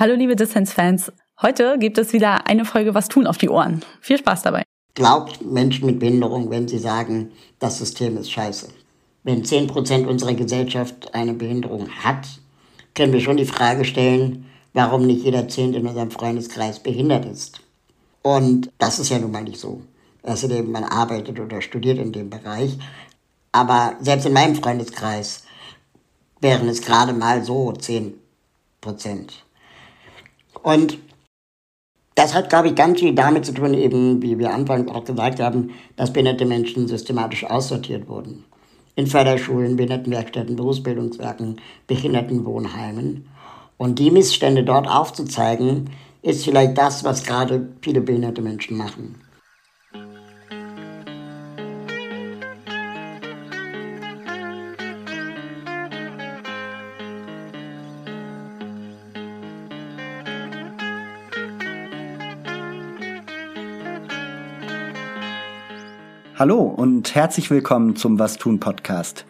Hallo liebe Dissens-Fans. Heute gibt es wieder eine Folge Was tun auf die Ohren. Viel Spaß dabei. Glaubt Menschen mit Behinderung, wenn sie sagen, das System ist scheiße. Wenn 10% unserer Gesellschaft eine Behinderung hat, können wir schon die Frage stellen, warum nicht jeder Zehnt in unserem Freundeskreis behindert ist. Und das ist ja nun mal nicht so. Außerdem, man arbeitet oder studiert in dem Bereich. Aber selbst in meinem Freundeskreis wären es gerade mal so 10 Prozent. Und das hat, glaube ich, ganz viel damit zu tun, eben, wie wir anfangs auch gesagt haben, dass behinderte Menschen systematisch aussortiert wurden. In Förderschulen, Behindertenwerkstätten, Berufsbildungswerken, Behindertenwohnheimen. Und die Missstände dort aufzuzeigen, ist vielleicht das, was gerade viele behinderte Menschen machen. Hallo und herzlich willkommen zum Was tun Podcast.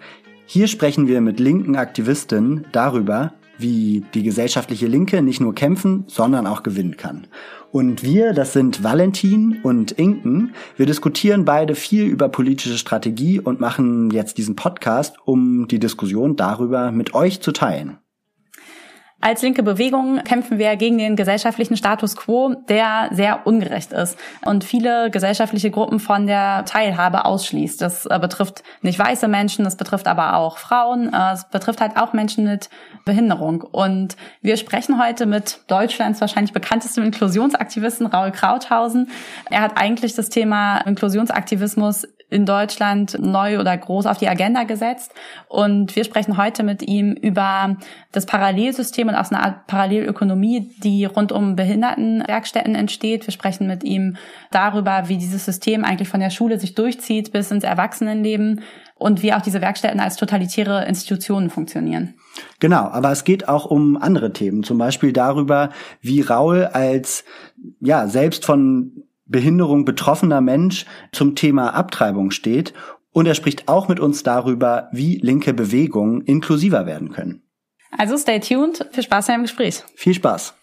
Hier sprechen wir mit linken Aktivistinnen darüber, wie die gesellschaftliche Linke nicht nur kämpfen, sondern auch gewinnen kann. Und wir, das sind Valentin und Inken, wir diskutieren beide viel über politische Strategie und machen jetzt diesen Podcast, um die Diskussion darüber mit euch zu teilen. Als linke Bewegung kämpfen wir gegen den gesellschaftlichen Status quo, der sehr ungerecht ist und viele gesellschaftliche Gruppen von der Teilhabe ausschließt. Das äh, betrifft nicht weiße Menschen, das betrifft aber auch Frauen, äh, es betrifft halt auch Menschen mit Behinderung. Und wir sprechen heute mit Deutschlands wahrscheinlich bekanntestem Inklusionsaktivisten Raul Krauthausen. Er hat eigentlich das Thema Inklusionsaktivismus in Deutschland neu oder groß auf die Agenda gesetzt. Und wir sprechen heute mit ihm über das Parallelsystem und aus einer Art Parallelökonomie, die rund um Behindertenwerkstätten entsteht. Wir sprechen mit ihm darüber, wie dieses System eigentlich von der Schule sich durchzieht bis ins Erwachsenenleben und wie auch diese Werkstätten als totalitäre Institutionen funktionieren. Genau, aber es geht auch um andere Themen, zum Beispiel darüber, wie Raul als ja selbst von Behinderung betroffener Mensch zum Thema Abtreibung steht und er spricht auch mit uns darüber, wie linke Bewegungen inklusiver werden können. Also stay tuned, viel Spaß beim Gespräch. Viel Spaß.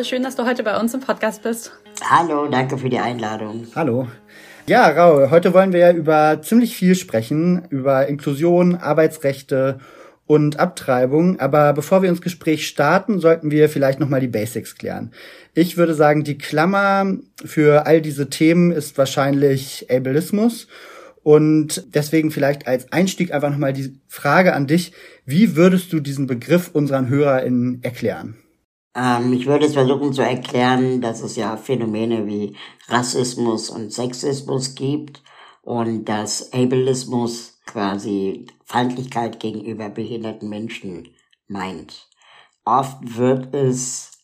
Raul, schön, dass du heute bei uns im Podcast bist. Hallo, danke für die Einladung. Hallo. Ja, Raul, heute wollen wir ja über ziemlich viel sprechen, über Inklusion, Arbeitsrechte und Abtreibung. Aber bevor wir ins Gespräch starten, sollten wir vielleicht nochmal die Basics klären. Ich würde sagen, die Klammer für all diese Themen ist wahrscheinlich Ableismus. Und deswegen vielleicht als Einstieg einfach nochmal die Frage an dich. Wie würdest du diesen Begriff unseren HörerInnen erklären? Ähm, ich würde es versuchen zu erklären, dass es ja Phänomene wie Rassismus und Sexismus gibt und dass Ableismus quasi Feindlichkeit gegenüber behinderten Menschen meint. Oft wird es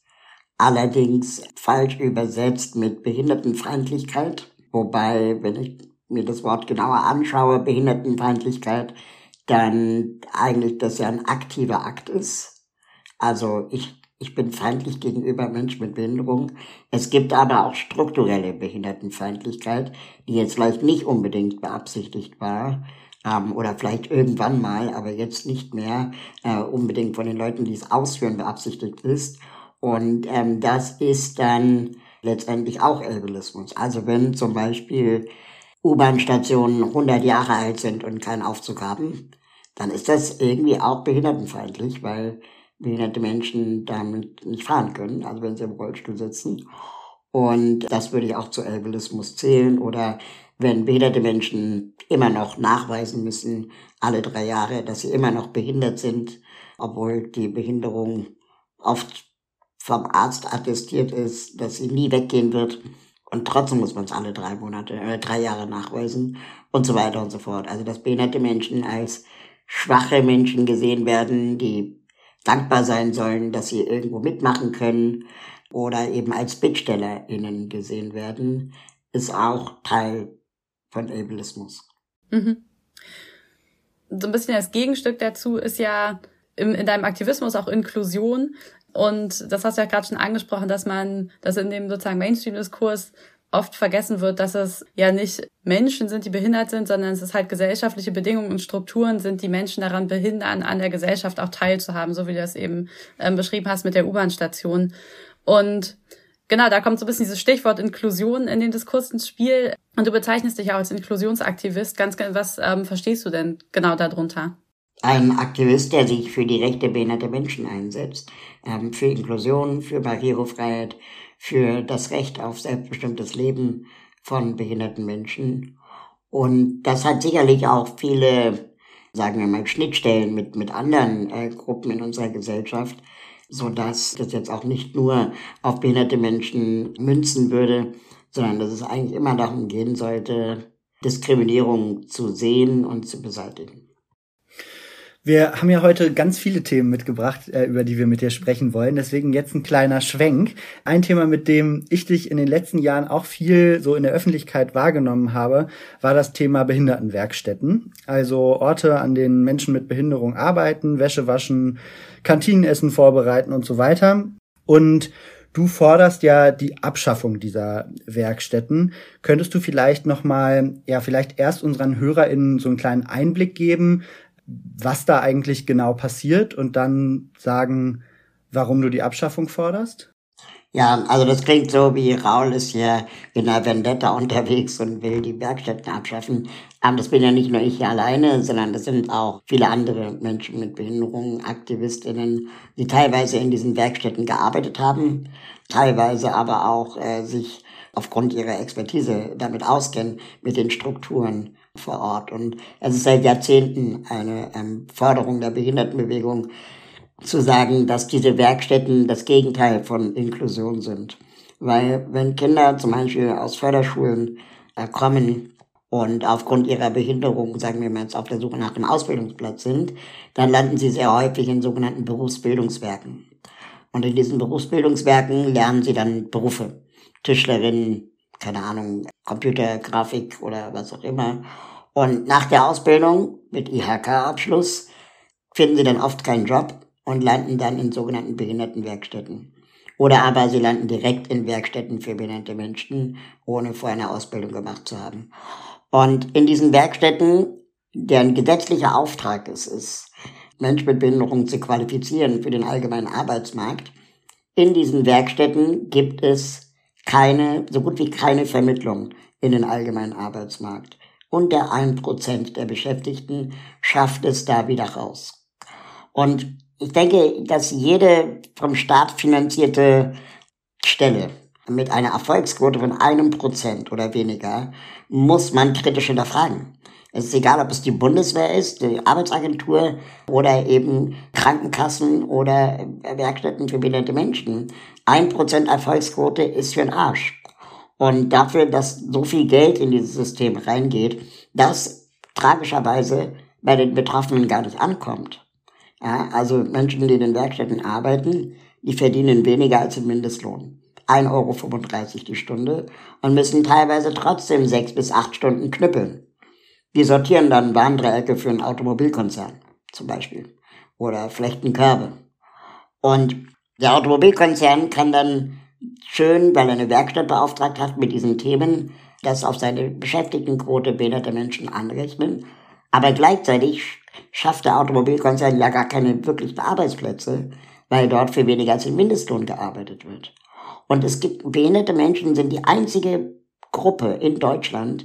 allerdings falsch übersetzt mit Behindertenfeindlichkeit, wobei, wenn ich mir das Wort genauer anschaue, Behindertenfeindlichkeit, dann eigentlich das ja ein aktiver Akt ist. Also ich ich bin feindlich gegenüber Menschen mit Behinderung. Es gibt aber auch strukturelle Behindertenfeindlichkeit, die jetzt vielleicht nicht unbedingt beabsichtigt war ähm, oder vielleicht irgendwann mal, aber jetzt nicht mehr äh, unbedingt von den Leuten, die es ausführen, beabsichtigt ist. Und ähm, das ist dann letztendlich auch Ableismus. Also wenn zum Beispiel U-Bahn-Stationen 100 Jahre alt sind und keinen Aufzug haben, dann ist das irgendwie auch behindertenfeindlich, weil behinderte Menschen damit nicht fahren können, also wenn sie im Rollstuhl sitzen. Und das würde ich auch zu Ableismus zählen. Oder wenn behinderte Menschen immer noch nachweisen müssen, alle drei Jahre, dass sie immer noch behindert sind, obwohl die Behinderung oft vom Arzt attestiert ist, dass sie nie weggehen wird. Und trotzdem muss man es alle drei Monate, äh, drei Jahre nachweisen und so weiter und so fort. Also dass behinderte Menschen als schwache Menschen gesehen werden, die dankbar sein sollen, dass sie irgendwo mitmachen können oder eben als BittstellerInnen gesehen werden, ist auch Teil von Ableismus. Mhm. So ein bisschen das Gegenstück dazu ist ja im, in deinem Aktivismus auch Inklusion. Und das hast du ja gerade schon angesprochen, dass man, dass in dem sozusagen Mainstream-Diskurs oft vergessen wird, dass es ja nicht Menschen sind, die behindert sind, sondern es ist halt gesellschaftliche Bedingungen und Strukturen sind, die Menschen daran behindern, an der Gesellschaft auch teilzuhaben, so wie du das eben ähm, beschrieben hast mit der U-Bahn-Station. Und genau, da kommt so ein bisschen dieses Stichwort Inklusion in den Diskurs ins Spiel. Und du bezeichnest dich auch als Inklusionsaktivist. Ganz, was ähm, verstehst du denn genau darunter? Ein Aktivist, der sich für die Rechte behinderter Menschen einsetzt, ähm, für Inklusion, für Barrierefreiheit, für das Recht auf selbstbestimmtes Leben von behinderten Menschen. Und das hat sicherlich auch viele, sagen wir mal, Schnittstellen mit, mit anderen äh, Gruppen in unserer Gesellschaft, so dass das jetzt auch nicht nur auf behinderte Menschen münzen würde, sondern dass es eigentlich immer darum gehen sollte, Diskriminierung zu sehen und zu beseitigen. Wir haben ja heute ganz viele Themen mitgebracht, äh, über die wir mit dir sprechen wollen. Deswegen jetzt ein kleiner Schwenk. Ein Thema, mit dem ich dich in den letzten Jahren auch viel so in der Öffentlichkeit wahrgenommen habe, war das Thema Behindertenwerkstätten. Also Orte, an denen Menschen mit Behinderung arbeiten, Wäsche waschen, Kantinenessen vorbereiten und so weiter. Und Du forderst ja die Abschaffung dieser Werkstätten. Könntest du vielleicht noch mal, ja, vielleicht erst unseren HörerInnen so einen kleinen Einblick geben, was da eigentlich genau passiert und dann sagen, warum du die Abschaffung forderst? Ja, also das klingt so, wie Raul ist hier in der Vendetta unterwegs und will die Werkstätten abschaffen. Aber das bin ja nicht nur ich hier alleine, sondern das sind auch viele andere Menschen mit Behinderungen, Aktivistinnen, die teilweise in diesen Werkstätten gearbeitet haben, teilweise aber auch äh, sich aufgrund ihrer Expertise damit auskennen, mit den Strukturen vor Ort. Und es ist seit Jahrzehnten eine ähm, Forderung der Behindertenbewegung, zu sagen, dass diese Werkstätten das Gegenteil von Inklusion sind. Weil wenn Kinder zum Beispiel aus Förderschulen äh, kommen und aufgrund ihrer Behinderung, sagen wir mal jetzt, auf der Suche nach einem Ausbildungsplatz sind, dann landen sie sehr häufig in sogenannten Berufsbildungswerken. Und in diesen Berufsbildungswerken lernen sie dann Berufe. Tischlerin, keine Ahnung, Computergrafik oder was auch immer. Und nach der Ausbildung mit IHK-Abschluss finden sie dann oft keinen Job und landen dann in sogenannten Behindertenwerkstätten. Oder aber sie landen direkt in Werkstätten für behinderte Menschen, ohne vorher eine Ausbildung gemacht zu haben. Und in diesen Werkstätten, deren gesetzlicher Auftrag es ist, Menschen mit Behinderung zu qualifizieren für den allgemeinen Arbeitsmarkt, in diesen Werkstätten gibt es keine, so gut wie keine Vermittlung in den allgemeinen Arbeitsmarkt. Unter ein Prozent der Beschäftigten schafft es da wieder raus. Und ich denke, dass jede vom Staat finanzierte Stelle mit einer Erfolgsquote von einem Prozent oder weniger muss man kritisch hinterfragen. Es ist egal, ob es die Bundeswehr ist, die Arbeitsagentur oder eben Krankenkassen oder Werkstätten für behinderte Menschen. Ein Prozent Erfolgsquote ist für den Arsch. Und dafür, dass so viel Geld in dieses System reingeht, das tragischerweise bei den Betroffenen gar nicht ankommt. Ja, also Menschen, die in den Werkstätten arbeiten, die verdienen weniger als den Mindestlohn. 1,35 Euro die Stunde und müssen teilweise trotzdem sechs bis acht Stunden knüppeln. Die sortieren dann Warndreiecke für einen Automobilkonzern zum Beispiel oder flechten Körbe. Und der Automobilkonzern kann dann schön, weil er eine Werkstatt beauftragt hat mit diesen Themen, das auf seine Beschäftigtenquote behinderte Menschen anrechnen. Aber gleichzeitig schafft der Automobilkonzern ja gar keine wirklichen Arbeitsplätze, weil dort für weniger als den Mindestlohn gearbeitet wird. Und es gibt, behinderte Menschen sind die einzige Gruppe in Deutschland,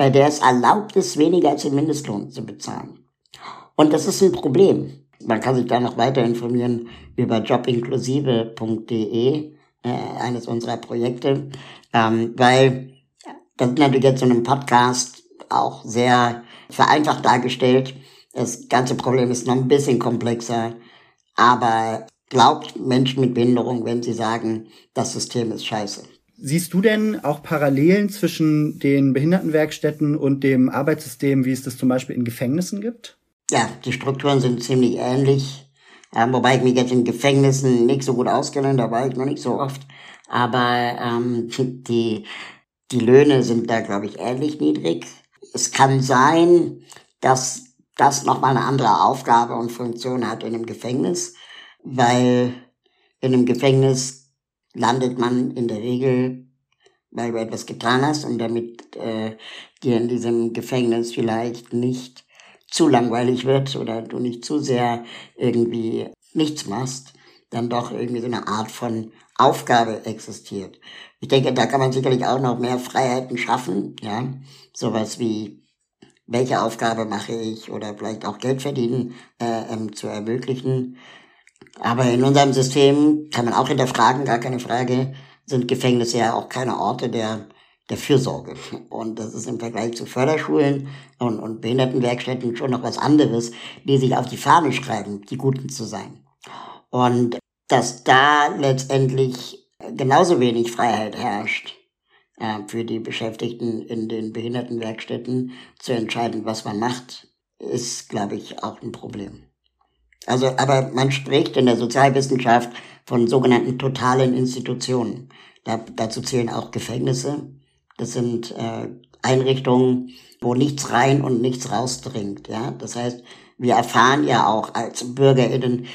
bei der es erlaubt ist, weniger als den Mindestlohn zu bezahlen. Und das ist ein Problem. Man kann sich da noch weiter informieren über jobinklusive.de, äh, eines unserer Projekte, ähm, weil das ist natürlich jetzt in einem Podcast auch sehr vereinfacht dargestellt. Das ganze Problem ist noch ein bisschen komplexer, aber glaubt Menschen mit Behinderung, wenn sie sagen, das System ist scheiße. Siehst du denn auch Parallelen zwischen den Behindertenwerkstätten und dem Arbeitssystem, wie es das zum Beispiel in Gefängnissen gibt? Ja, die Strukturen sind ziemlich ähnlich. Ähm, wobei ich mich jetzt in Gefängnissen nicht so gut auskenne, da war ich noch nicht so oft. Aber ähm, die, die Löhne sind da, glaube ich, ähnlich niedrig. Es kann sein, dass das nochmal eine andere Aufgabe und Funktion hat in einem Gefängnis, weil in einem Gefängnis landet man in der Regel, weil du etwas getan hast und damit äh, dir in diesem Gefängnis vielleicht nicht zu langweilig wird oder du nicht zu sehr irgendwie nichts machst, dann doch irgendwie so eine Art von Aufgabe existiert. Ich denke, da kann man sicherlich auch noch mehr Freiheiten schaffen, ja. Sowas wie, welche Aufgabe mache ich oder vielleicht auch Geld verdienen äh, ähm, zu ermöglichen. Aber in unserem System kann man auch hinterfragen, gar keine Frage, sind Gefängnisse ja auch keine Orte der, der Fürsorge. Und das ist im Vergleich zu Förderschulen und, und Behindertenwerkstätten schon noch was anderes, die sich auf die Fahne schreiben, die Guten zu sein. Und dass da letztendlich genauso wenig Freiheit herrscht äh, für die Beschäftigten in den Behindertenwerkstätten zu entscheiden, was man macht, ist, glaube ich, auch ein Problem. Also, aber man spricht in der Sozialwissenschaft von sogenannten totalen Institutionen. Da, dazu zählen auch Gefängnisse. Das sind äh, Einrichtungen, wo nichts rein und nichts rausdringt. Ja, das heißt, wir erfahren ja auch als BürgerInnen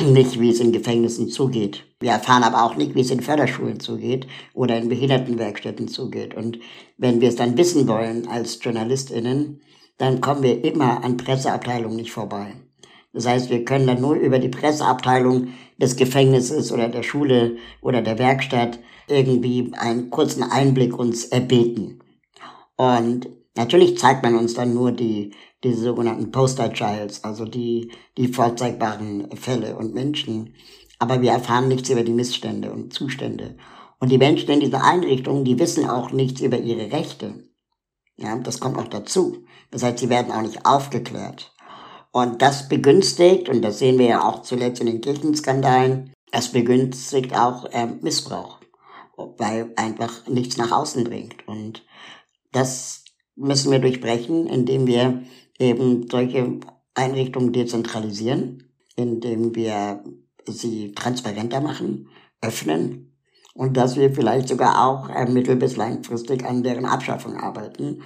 nicht, wie es in Gefängnissen zugeht. Wir erfahren aber auch nicht, wie es in Förderschulen zugeht oder in Behindertenwerkstätten zugeht. Und wenn wir es dann wissen wollen als JournalistInnen, dann kommen wir immer an Presseabteilungen nicht vorbei. Das heißt, wir können dann nur über die Presseabteilung des Gefängnisses oder der Schule oder der Werkstatt irgendwie einen kurzen Einblick uns erbeten. Und natürlich zeigt man uns dann nur die diese sogenannten Poster Childs, also die, die vorzeigbaren Fälle und Menschen. Aber wir erfahren nichts über die Missstände und Zustände. Und die Menschen in dieser Einrichtung, die wissen auch nichts über ihre Rechte. Ja, das kommt auch dazu. Das heißt, sie werden auch nicht aufgeklärt. Und das begünstigt, und das sehen wir ja auch zuletzt in den Kirchenskandalen, das begünstigt auch äh, Missbrauch, weil einfach nichts nach außen dringt. Und das müssen wir durchbrechen, indem wir eben solche Einrichtungen dezentralisieren, indem wir sie transparenter machen, öffnen und dass wir vielleicht sogar auch äh, mittel- bis langfristig an deren Abschaffung arbeiten.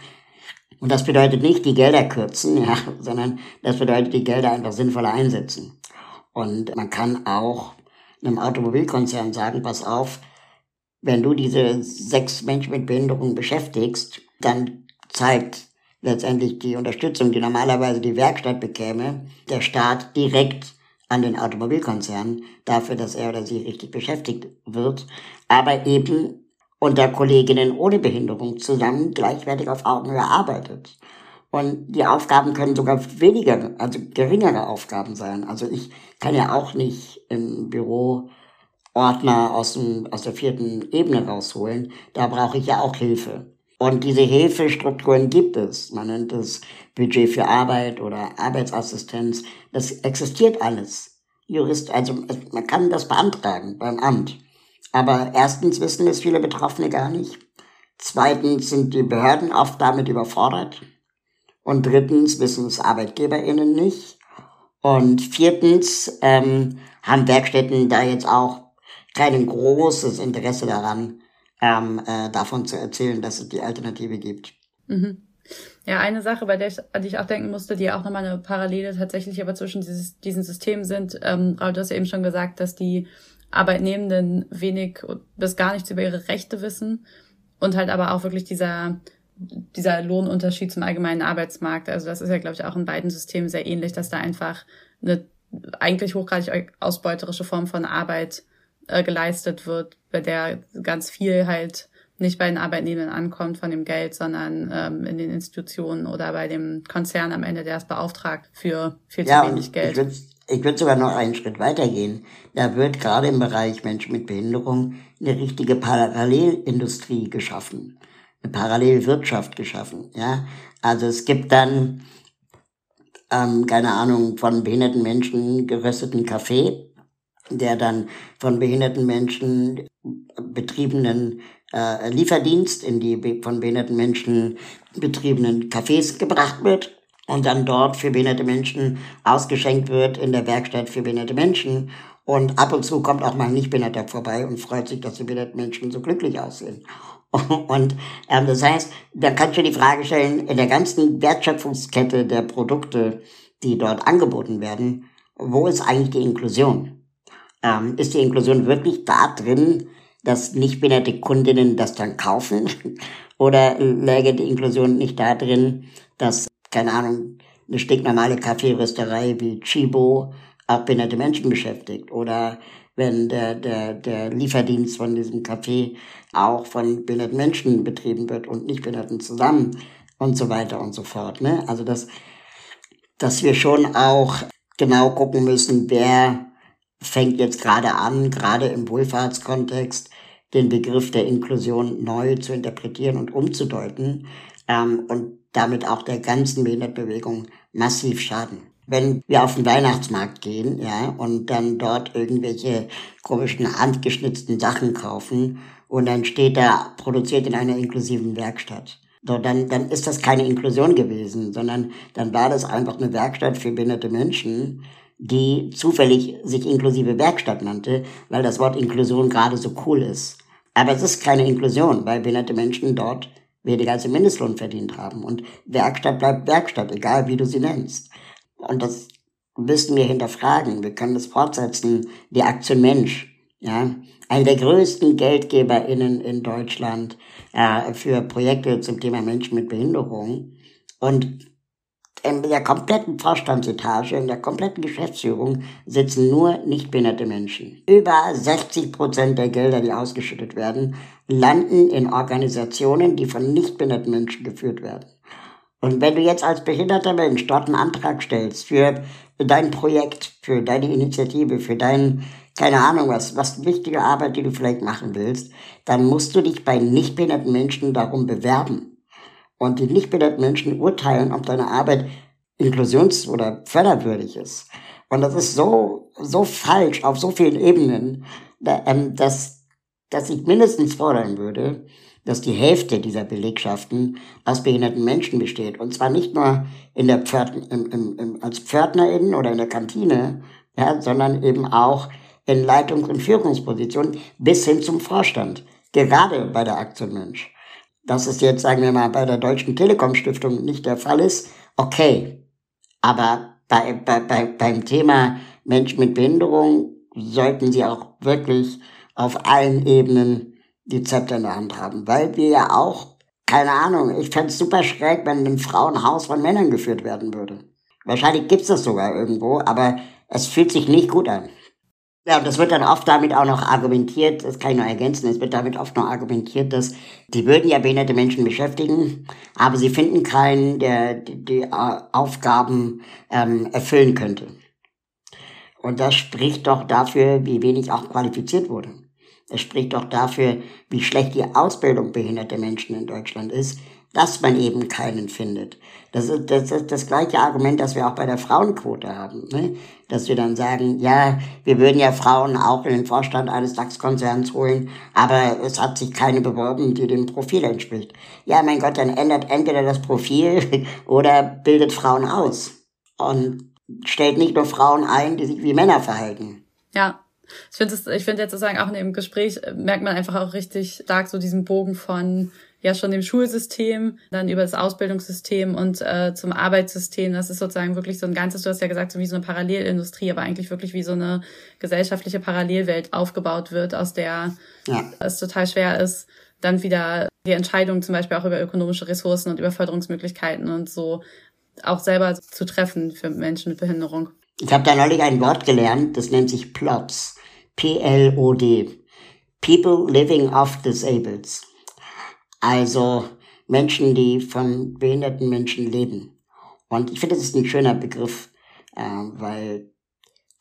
Und das bedeutet nicht die Gelder kürzen, ja, sondern das bedeutet die Gelder einfach sinnvoller einsetzen. Und man kann auch einem Automobilkonzern sagen, pass auf, wenn du diese sechs Menschen mit Behinderung beschäftigst, dann zeigt letztendlich die Unterstützung, die normalerweise die Werkstatt bekäme, der Staat direkt an den Automobilkonzern dafür, dass er oder sie richtig beschäftigt wird, aber eben unter Kolleginnen ohne Behinderung zusammen gleichwertig auf Augenhöhe arbeitet. Und die Aufgaben können sogar weniger, also geringere Aufgaben sein. Also ich kann ja auch nicht im Büro Ordner aus, dem, aus der vierten Ebene rausholen. Da brauche ich ja auch Hilfe. Und diese Hilfestrukturen gibt es. Man nennt es Budget für Arbeit oder Arbeitsassistenz. Das existiert alles. Jurist, also man kann das beantragen beim Amt. Aber erstens wissen es viele Betroffene gar nicht. Zweitens sind die Behörden oft damit überfordert. Und drittens wissen es ArbeitgeberInnen nicht. Und viertens ähm, haben Werkstätten da jetzt auch kein großes Interesse daran, ähm, äh, davon zu erzählen, dass es die Alternative gibt. Mhm. Ja, eine Sache, bei der ich, an die ich auch denken musste, die auch nochmal eine Parallele tatsächlich aber zwischen dieses, diesen Systemen sind, ähm, du hast ja eben schon gesagt, dass die Arbeitnehmenden wenig bis gar nichts über ihre Rechte wissen und halt aber auch wirklich dieser dieser Lohnunterschied zum allgemeinen Arbeitsmarkt. Also das ist ja, glaube ich, auch in beiden Systemen sehr ähnlich, dass da einfach eine eigentlich hochgradig ausbeuterische Form von Arbeit äh, geleistet wird, bei der ganz viel halt nicht bei den Arbeitnehmern ankommt von dem Geld, sondern ähm, in den Institutionen oder bei dem Konzern am Ende, der es beauftragt für viel ja, zu wenig Geld. Ich ich würd sogar noch einen Schritt weitergehen. Da wird gerade im Bereich Menschen mit Behinderung eine richtige Parallelindustrie geschaffen, eine Parallelwirtschaft geschaffen. Ja, also es gibt dann ähm, keine Ahnung von behinderten Menschen gerösteten Kaffee der dann von behinderten Menschen betriebenen äh, Lieferdienst in die von behinderten Menschen betriebenen Cafés gebracht wird und dann dort für behinderte Menschen ausgeschenkt wird in der Werkstatt für behinderte Menschen. Und ab und zu kommt auch mal ein Nichtbehinderter vorbei und freut sich, dass die behinderten Menschen so glücklich aussehen. Und ähm, das heißt, da kannst du die Frage stellen, in der ganzen Wertschöpfungskette der Produkte, die dort angeboten werden, wo ist eigentlich die Inklusion? Ähm, ist die Inklusion wirklich da drin, dass nicht behinderte Kundinnen das dann kaufen? Oder läge die Inklusion nicht da drin, dass, keine Ahnung, eine stinknormale Kaffeerösterei wie Chibo auch behinderte Menschen beschäftigt? Oder wenn der, der, der Lieferdienst von diesem Café auch von behinderten Menschen betrieben wird und nicht behinderten zusammen und so weiter und so fort. Ne? Also dass, dass wir schon auch genau gucken müssen, wer fängt jetzt gerade an, gerade im Wohlfahrtskontext, den Begriff der Inklusion neu zu interpretieren und umzudeuten ähm, und damit auch der ganzen Behindertenbewegung massiv schaden. Wenn wir auf den Weihnachtsmarkt gehen, ja, und dann dort irgendwelche komischen handgeschnitzten Sachen kaufen und dann steht da produziert in einer inklusiven Werkstatt. So, dann, dann ist das keine Inklusion gewesen, sondern dann war das einfach eine Werkstatt für behinderte Menschen, die zufällig sich inklusive Werkstatt nannte, weil das Wort Inklusion gerade so cool ist. Aber es ist keine Inklusion, weil behinderte Menschen dort weniger als den Mindestlohn verdient haben. Und Werkstatt bleibt Werkstatt, egal wie du sie nennst. Und das müssen wir hinterfragen. Wir können das fortsetzen. Die Aktion Mensch, ja, eine der größten GeldgeberInnen in Deutschland äh, für Projekte zum Thema Menschen mit Behinderung. Und in der kompletten Vorstandsetage, in der kompletten Geschäftsführung sitzen nur nicht behinderte Menschen. Über 60 Prozent der Gelder, die ausgeschüttet werden, landen in Organisationen, die von nicht behinderten Menschen geführt werden. Und wenn du jetzt als behinderter Mensch dort einen Antrag stellst für dein Projekt, für deine Initiative, für dein, keine Ahnung was, was wichtige Arbeit, die du vielleicht machen willst, dann musst du dich bei nicht behinderten Menschen darum bewerben. Und die nicht behinderten Menschen urteilen, ob deine Arbeit inklusions- oder förderwürdig ist. Und das ist so, so falsch auf so vielen Ebenen, ähm, dass, dass ich mindestens fordern würde, dass die Hälfte dieser Belegschaften aus behinderten Menschen besteht. Und zwar nicht nur in der Pförtn, im, im, im, als PförtnerInnen oder in der Kantine, ja, sondern eben auch in Leitungs- und Führungspositionen bis hin zum Vorstand. Gerade bei der Aktion Mensch. Dass es jetzt, sagen wir mal, bei der Deutschen Telekom Stiftung nicht der Fall ist, okay. Aber bei, bei, bei, beim Thema Menschen mit Behinderung sollten sie auch wirklich auf allen Ebenen die Zepter in der Hand haben, weil wir ja auch, keine Ahnung, ich fände es super schräg, wenn ein Frauenhaus von Männern geführt werden würde. Wahrscheinlich gibt's das sogar irgendwo, aber es fühlt sich nicht gut an. Ja, und das wird dann oft damit auch noch argumentiert, das kann ich noch ergänzen, es wird damit oft noch argumentiert, dass die würden ja behinderte Menschen beschäftigen, aber sie finden keinen, der die, äh, Aufgaben ähm, erfüllen könnte. Und das spricht doch dafür, wie wenig auch qualifiziert wurde. Es spricht auch dafür, wie schlecht die Ausbildung behinderter Menschen in Deutschland ist, dass man eben keinen findet. Das ist das, ist das gleiche Argument, das wir auch bei der Frauenquote haben. Ne? Dass wir dann sagen, ja, wir würden ja Frauen auch in den Vorstand eines DAX-Konzerns holen, aber es hat sich keine beworben, die dem Profil entspricht. Ja, mein Gott, dann ändert entweder das Profil oder bildet Frauen aus. Und stellt nicht nur Frauen ein, die sich wie Männer verhalten. Ja, ich finde ich finde jetzt sozusagen auch in dem Gespräch äh, merkt man einfach auch richtig stark so diesen Bogen von ja schon dem Schulsystem, dann über das Ausbildungssystem und äh, zum Arbeitssystem. Das ist sozusagen wirklich so ein ganzes, du hast ja gesagt, so wie so eine Parallelindustrie, aber eigentlich wirklich wie so eine gesellschaftliche Parallelwelt aufgebaut wird, aus der ja. es total schwer ist, dann wieder die Entscheidung zum Beispiel auch über ökonomische Ressourcen und über Förderungsmöglichkeiten und so auch selber zu treffen für Menschen mit Behinderung. Ich habe da neulich ein Wort gelernt, das nennt sich PLODs. P-L-O-D. People Living Off Disabled. Also Menschen, die von behinderten Menschen leben. Und ich finde, das ist ein schöner Begriff, äh, weil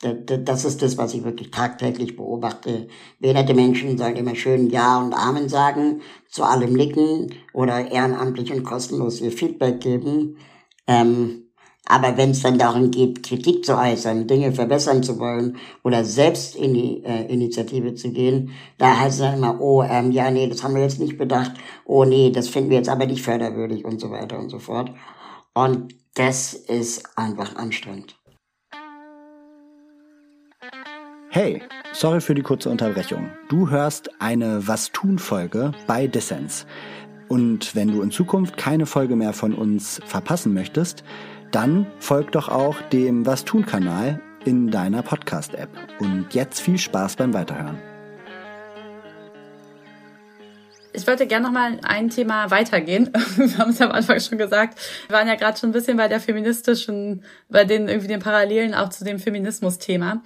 das ist das, was ich wirklich tagtäglich beobachte. Behinderte Menschen sollen immer schön Ja und Amen sagen, zu allem nicken oder ehrenamtlich und kostenlos ihr Feedback geben. Ähm, aber wenn es dann darum geht, Kritik zu äußern, Dinge verbessern zu wollen oder selbst in die äh, Initiative zu gehen, da heißt es dann immer, oh, ähm, ja, nee, das haben wir jetzt nicht bedacht, oh nee, das finden wir jetzt aber nicht förderwürdig und so weiter und so fort. Und das ist einfach anstrengend. Hey, sorry für die kurze Unterbrechung. Du hörst eine Was tun Folge bei Dissens. Und wenn du in Zukunft keine Folge mehr von uns verpassen möchtest, dann folgt doch auch dem Was tun Kanal in deiner Podcast-App. Und jetzt viel Spaß beim Weiterhören. Ich wollte gerne noch mal ein Thema weitergehen. Wir haben es am Anfang schon gesagt. Wir waren ja gerade schon ein bisschen bei der feministischen, bei den irgendwie den Parallelen auch zu dem Feminismus-Thema.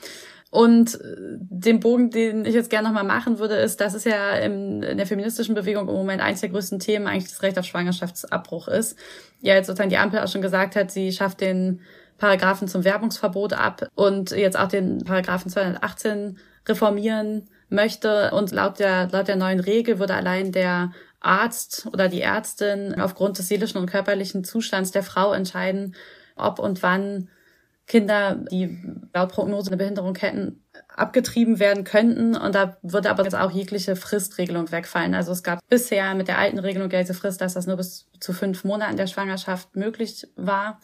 Und äh, den Bogen, den ich jetzt gerne nochmal machen würde, ist, dass es ja in der feministischen Bewegung im Moment eines der größten Themen eigentlich das Recht auf Schwangerschaftsabbruch ist. Ja, jetzt sozusagen die Ampel auch schon gesagt hat, sie schafft den Paragraphen zum Werbungsverbot ab und jetzt auch den Paragraphen 218 reformieren möchte. Und laut der, laut der neuen Regel würde allein der Arzt oder die Ärztin aufgrund des seelischen und körperlichen Zustands der Frau entscheiden, ob und wann Kinder, die laut Prognose eine Behinderung hätten, abgetrieben werden könnten. Und da würde aber jetzt auch jegliche Fristregelung wegfallen. Also es gab bisher mit der alten Regelung ja diese Frist, dass das nur bis zu fünf Monaten der Schwangerschaft möglich war.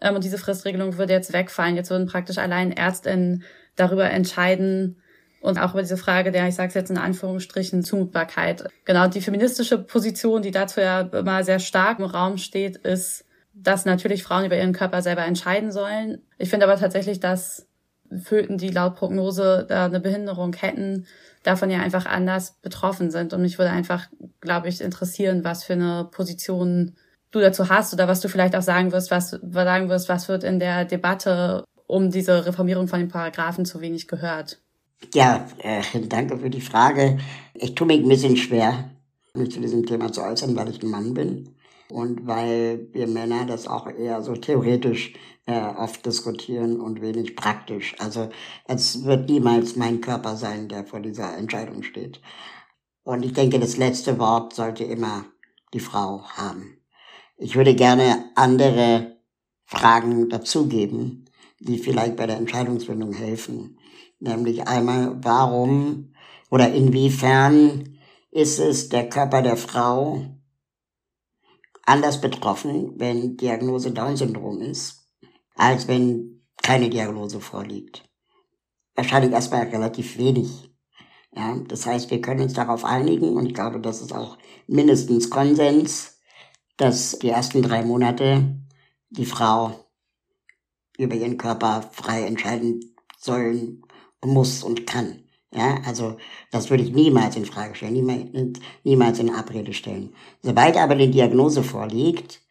Ähm, und diese Fristregelung würde jetzt wegfallen. Jetzt würden praktisch allein Ärztinnen darüber entscheiden, und auch über diese Frage der, ich sage es jetzt in Anführungsstrichen, Zumutbarkeit. Genau, die feministische Position, die dazu ja immer sehr stark im Raum steht, ist, dass natürlich Frauen über ihren Körper selber entscheiden sollen. Ich finde aber tatsächlich, dass Föten, die laut Prognose da eine Behinderung hätten, davon ja einfach anders betroffen sind. Und mich würde einfach, glaube ich, interessieren, was für eine Position du dazu hast oder was du vielleicht auch sagen wirst, was sagen wirst, was wird in der Debatte um diese Reformierung von den Paragraphen zu wenig gehört. Ja, äh, danke für die Frage. Ich tue mich ein bisschen schwer, mich zu diesem Thema zu äußern, weil ich ein Mann bin und weil wir Männer das auch eher so theoretisch äh, oft diskutieren und wenig praktisch. Also es wird niemals mein Körper sein, der vor dieser Entscheidung steht. Und ich denke, das letzte Wort sollte immer die Frau haben. Ich würde gerne andere Fragen dazugeben, die vielleicht bei der Entscheidungsfindung helfen. Nämlich einmal, warum oder inwiefern ist es der Körper der Frau anders betroffen, wenn Diagnose Down-Syndrom ist, als wenn keine Diagnose vorliegt. Wahrscheinlich erstmal relativ wenig. Ja, das heißt, wir können uns darauf einigen und ich glaube, das ist auch mindestens Konsens, dass die ersten drei Monate die Frau über ihren Körper frei entscheiden sollen muss und kann. Ja, also das würde ich niemals in Frage stellen, niemals, niemals in Abrede stellen. Sobald aber die Diagnose vorliegt,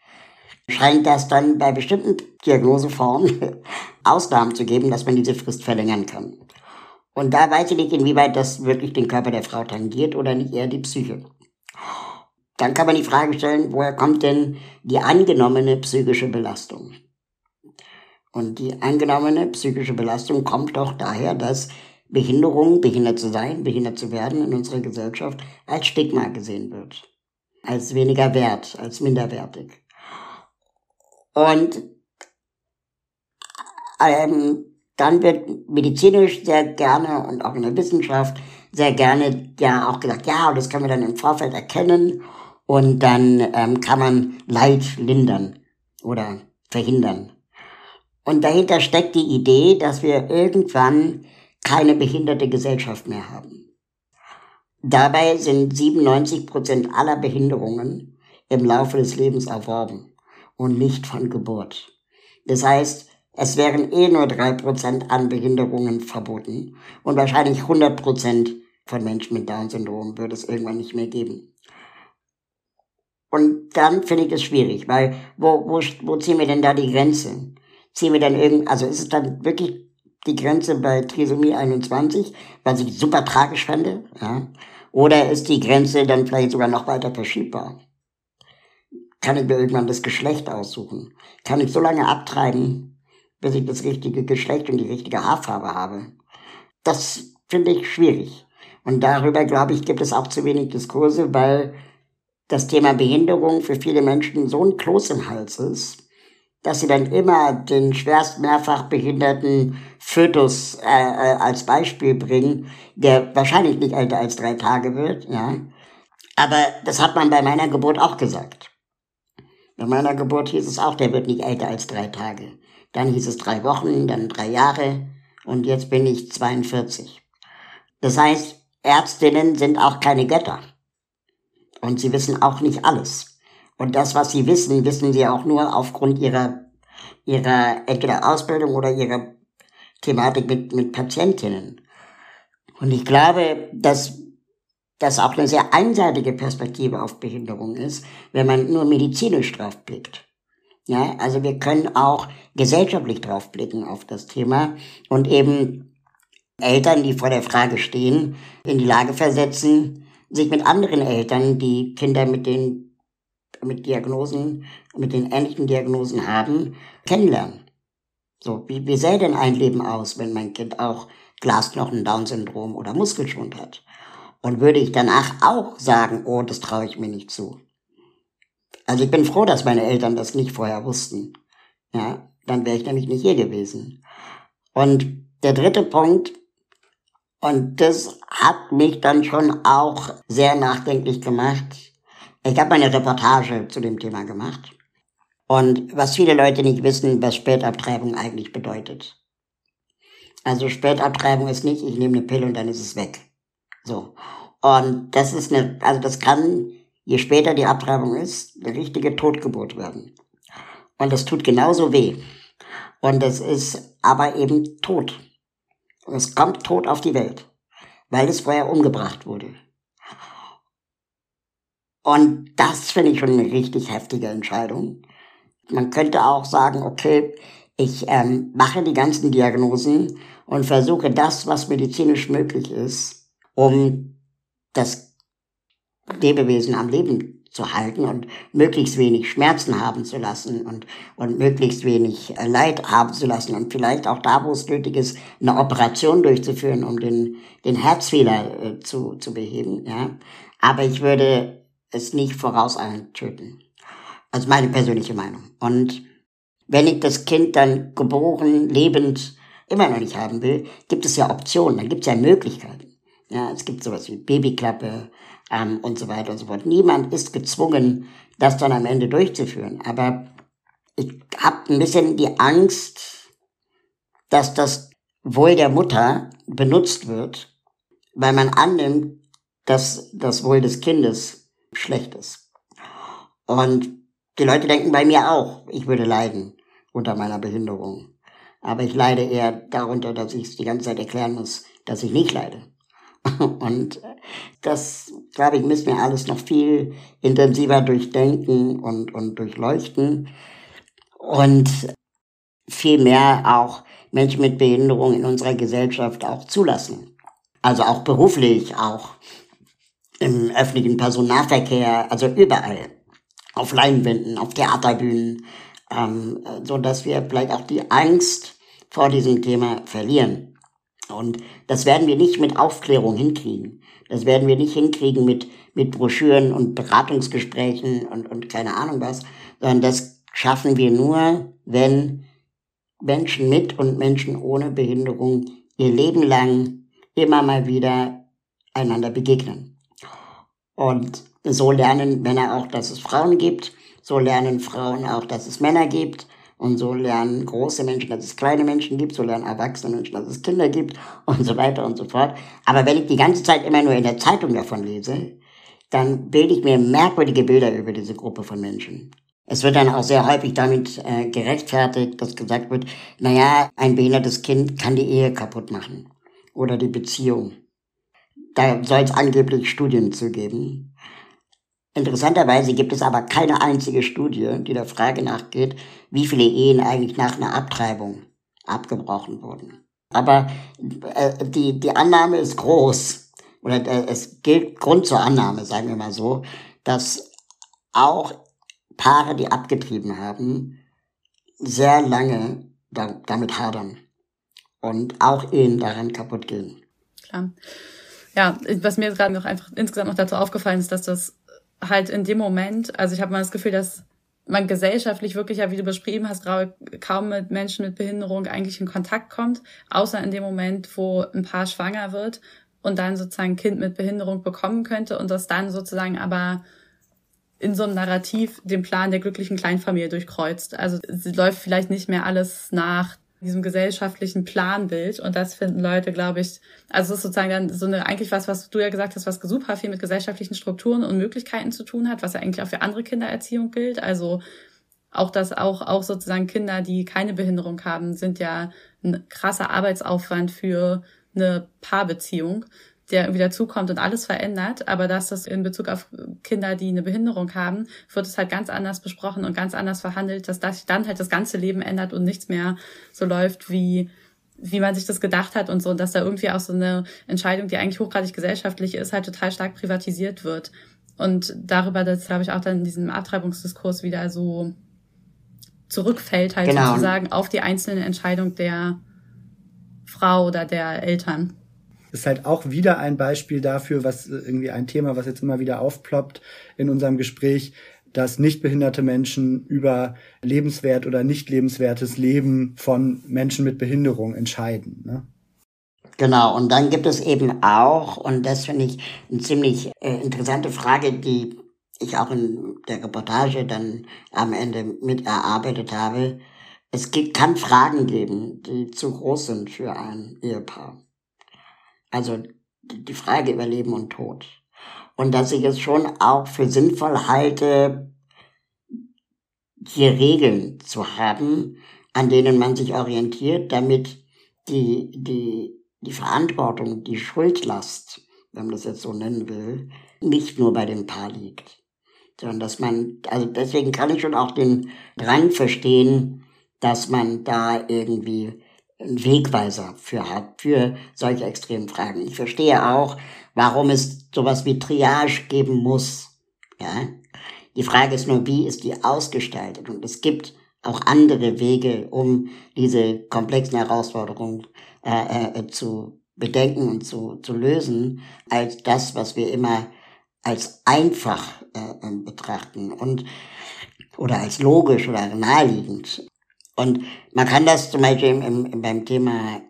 scheint das dann bei bestimmten Diagnoseformen Ausnahmen zu geben, dass man diese Frist verlängern kann. Und da weiß ich nicht, inwieweit das wirklich den Körper der Frau tangiert oder nicht eher die Psyche. Dann kann man die Frage stellen, woher kommt denn die angenommene psychische Belastung? Und die angenommene psychische Belastung kommt doch daher, dass Behinderung, behindert zu sein, behindert zu werden in unserer Gesellschaft als Stigma gesehen wird. Als weniger wert, als minderwertig. Und ähm, dann wird medizinisch sehr gerne und auch in der Wissenschaft sehr gerne ja auch gesagt, ja, das können wir dann im Vorfeld erkennen und dann ähm, kann man Leid lindern oder verhindern. Und dahinter steckt die Idee, dass wir irgendwann keine behinderte Gesellschaft mehr haben. Dabei sind 97 Prozent aller Behinderungen im Laufe des Lebens erworben und nicht von Geburt. Das heißt, es wären eh nur drei Prozent an Behinderungen verboten und wahrscheinlich 100 Prozent von Menschen mit Down-Syndrom würde es irgendwann nicht mehr geben. Und dann finde ich es schwierig, weil wo, wo, wo ziehen wir denn da die Grenze? ziehen wir dann irgend, also ist es dann wirklich die Grenze bei Trisomie 21, weil ich super tragisch fände, ja? Oder ist die Grenze dann vielleicht sogar noch weiter verschiebbar? Kann ich mir irgendwann das Geschlecht aussuchen? Kann ich so lange abtreiben, bis ich das richtige Geschlecht und die richtige Haarfarbe habe? Das finde ich schwierig. Und darüber, glaube ich, gibt es auch zu wenig Diskurse, weil das Thema Behinderung für viele Menschen so ein Kloß im Hals ist, dass sie dann immer den schwerst mehrfach behinderten Fötus äh, äh, als Beispiel bringen, der wahrscheinlich nicht älter als drei Tage wird, ja. Aber das hat man bei meiner Geburt auch gesagt. Bei meiner Geburt hieß es auch, der wird nicht älter als drei Tage. Dann hieß es drei Wochen, dann drei Jahre und jetzt bin ich 42. Das heißt, Ärztinnen sind auch keine Götter. Und sie wissen auch nicht alles. Und das, was sie wissen, wissen sie auch nur aufgrund ihrer, ihrer entweder Ausbildung oder ihrer Thematik mit, mit Patientinnen. Und ich glaube, dass das auch eine sehr einseitige Perspektive auf Behinderung ist, wenn man nur medizinisch drauf blickt. Ja, also wir können auch gesellschaftlich drauf blicken auf das Thema und eben Eltern, die vor der Frage stehen, in die Lage versetzen, sich mit anderen Eltern, die Kinder mit den mit Diagnosen, mit den ähnlichen Diagnosen haben, kennenlernen. So, wie, wie sähe denn ein Leben aus, wenn mein Kind auch Glasknochen, Down-Syndrom oder Muskelschwund hat? Und würde ich danach auch sagen, oh, das traue ich mir nicht zu. Also ich bin froh, dass meine Eltern das nicht vorher wussten. Ja, dann wäre ich nämlich nicht hier gewesen. Und der dritte Punkt, und das hat mich dann schon auch sehr nachdenklich gemacht. Ich habe eine Reportage zu dem Thema gemacht. Und was viele Leute nicht wissen, was Spätabtreibung eigentlich bedeutet. Also Spätabtreibung ist nicht, ich nehme eine Pille und dann ist es weg. So. Und das ist eine, also das kann, je später die Abtreibung ist, eine richtige Totgeburt werden. Und das tut genauso weh. Und es ist aber eben tot. Es kommt tot auf die Welt, weil es vorher umgebracht wurde. Und das finde ich schon eine richtig heftige Entscheidung. Man könnte auch sagen, okay, ich ähm, mache die ganzen Diagnosen und versuche das, was medizinisch möglich ist, um das Lebewesen am Leben zu halten und möglichst wenig Schmerzen haben zu lassen und, und möglichst wenig äh, Leid haben zu lassen und vielleicht auch da, wo es nötig ist, eine Operation durchzuführen, um den, den Herzfehler äh, zu, zu beheben, ja. Aber ich würde es nicht vorauseilend töten. Also meine persönliche Meinung. Und wenn ich das Kind dann geboren, lebend, immer noch nicht haben will, gibt es ja Optionen, dann gibt es ja Möglichkeiten. Ja, es gibt sowas wie Babyklappe, ähm, und so weiter und so fort. Niemand ist gezwungen, das dann am Ende durchzuführen. Aber ich habe ein bisschen die Angst, dass das Wohl der Mutter benutzt wird, weil man annimmt, dass das Wohl des Kindes schlecht ist. Und die Leute denken bei mir auch, ich würde leiden unter meiner Behinderung. Aber ich leide eher darunter, dass ich es die ganze Zeit erklären muss, dass ich nicht leide. Und das, glaube ich, müssen wir alles noch viel intensiver durchdenken und, und durchleuchten. Und viel mehr auch Menschen mit Behinderung in unserer Gesellschaft auch zulassen. Also auch beruflich, auch im öffentlichen Personennahverkehr, also überall. Auf Leinwänden, auf Theaterbühnen, ähm, so dass wir vielleicht auch die Angst vor diesem Thema verlieren. Und das werden wir nicht mit Aufklärung hinkriegen. Das werden wir nicht hinkriegen mit, mit Broschüren und Beratungsgesprächen und, und keine Ahnung was, sondern das schaffen wir nur, wenn Menschen mit und Menschen ohne Behinderung ihr Leben lang immer mal wieder einander begegnen. Und so lernen Männer auch, dass es Frauen gibt, so lernen Frauen auch, dass es Männer gibt, und so lernen große Menschen, dass es kleine Menschen gibt, so lernen erwachsene Menschen, dass es Kinder gibt und so weiter und so fort. Aber wenn ich die ganze Zeit immer nur in der Zeitung davon lese, dann bilde ich mir merkwürdige Bilder über diese Gruppe von Menschen. Es wird dann auch sehr häufig damit äh, gerechtfertigt, dass gesagt wird, naja, ein behindertes Kind kann die Ehe kaputt machen oder die Beziehung. Da soll es angeblich Studien zu geben. Interessanterweise gibt es aber keine einzige Studie, die der Frage nachgeht, wie viele Ehen eigentlich nach einer Abtreibung abgebrochen wurden. Aber äh, die, die Annahme ist groß, oder äh, es gilt Grund zur Annahme, sagen wir mal so, dass auch Paare, die abgetrieben haben, sehr lange da, damit hadern und auch Ehen daran kaputt gehen. Klar. Ja, was mir gerade noch einfach insgesamt noch dazu aufgefallen ist, dass das halt in dem Moment, also ich habe mal das Gefühl, dass man gesellschaftlich wirklich, ja, wie du beschrieben hast, kaum mit Menschen mit Behinderung eigentlich in Kontakt kommt, außer in dem Moment, wo ein Paar schwanger wird und dann sozusagen ein Kind mit Behinderung bekommen könnte und das dann sozusagen aber in so einem Narrativ den Plan der glücklichen Kleinfamilie durchkreuzt. Also läuft vielleicht nicht mehr alles nach diesem gesellschaftlichen Planbild. Und das finden Leute, glaube ich, also es ist sozusagen dann so eine, eigentlich was, was du ja gesagt hast, was super viel mit gesellschaftlichen Strukturen und Möglichkeiten zu tun hat, was ja eigentlich auch für andere Kindererziehung gilt. Also auch das auch, auch sozusagen Kinder, die keine Behinderung haben, sind ja ein krasser Arbeitsaufwand für eine Paarbeziehung, der irgendwie dazukommt und alles verändert. Aber dass das in Bezug auf Kinder, die eine Behinderung haben, wird es halt ganz anders besprochen und ganz anders verhandelt, dass das dann halt das ganze Leben ändert und nichts mehr so läuft wie wie man sich das gedacht hat und so, und dass da irgendwie auch so eine Entscheidung, die eigentlich hochgradig gesellschaftlich ist, halt total stark privatisiert wird. Und darüber, das glaube ich auch dann in diesem Abtreibungsdiskurs wieder so zurückfällt, halt genau. sozusagen auf die einzelne Entscheidung der Frau oder der Eltern. Ist halt auch wieder ein Beispiel dafür, was irgendwie ein Thema, was jetzt immer wieder aufploppt in unserem Gespräch, dass nichtbehinderte Menschen über lebenswert oder nicht lebenswertes Leben von Menschen mit Behinderung entscheiden. Ne? Genau, und dann gibt es eben auch, und das finde ich eine ziemlich äh, interessante Frage, die ich auch in der Reportage dann am Ende mit erarbeitet habe. Es gibt, kann Fragen geben, die zu groß sind für ein Ehepaar. Also die Frage über Leben und Tod. Und dass ich es schon auch für sinnvoll halte, hier Regeln zu haben, an denen man sich orientiert, damit die, die, die Verantwortung, die Schuldlast, wenn man das jetzt so nennen will, nicht nur bei dem Paar liegt sondern dass man, also deswegen kann ich schon auch den Drang verstehen, dass man da irgendwie einen Wegweiser für hat, für solche extremen Fragen. Ich verstehe auch, warum es sowas wie Triage geben muss. Ja? Die Frage ist nur, wie ist die ausgestaltet? Und es gibt auch andere Wege, um diese komplexen Herausforderungen äh, äh, zu bedenken und zu, zu lösen, als das, was wir immer als einfach äh, ähm, betrachten und oder als logisch oder naheliegend. Und man kann das zum Beispiel im, im, beim Thema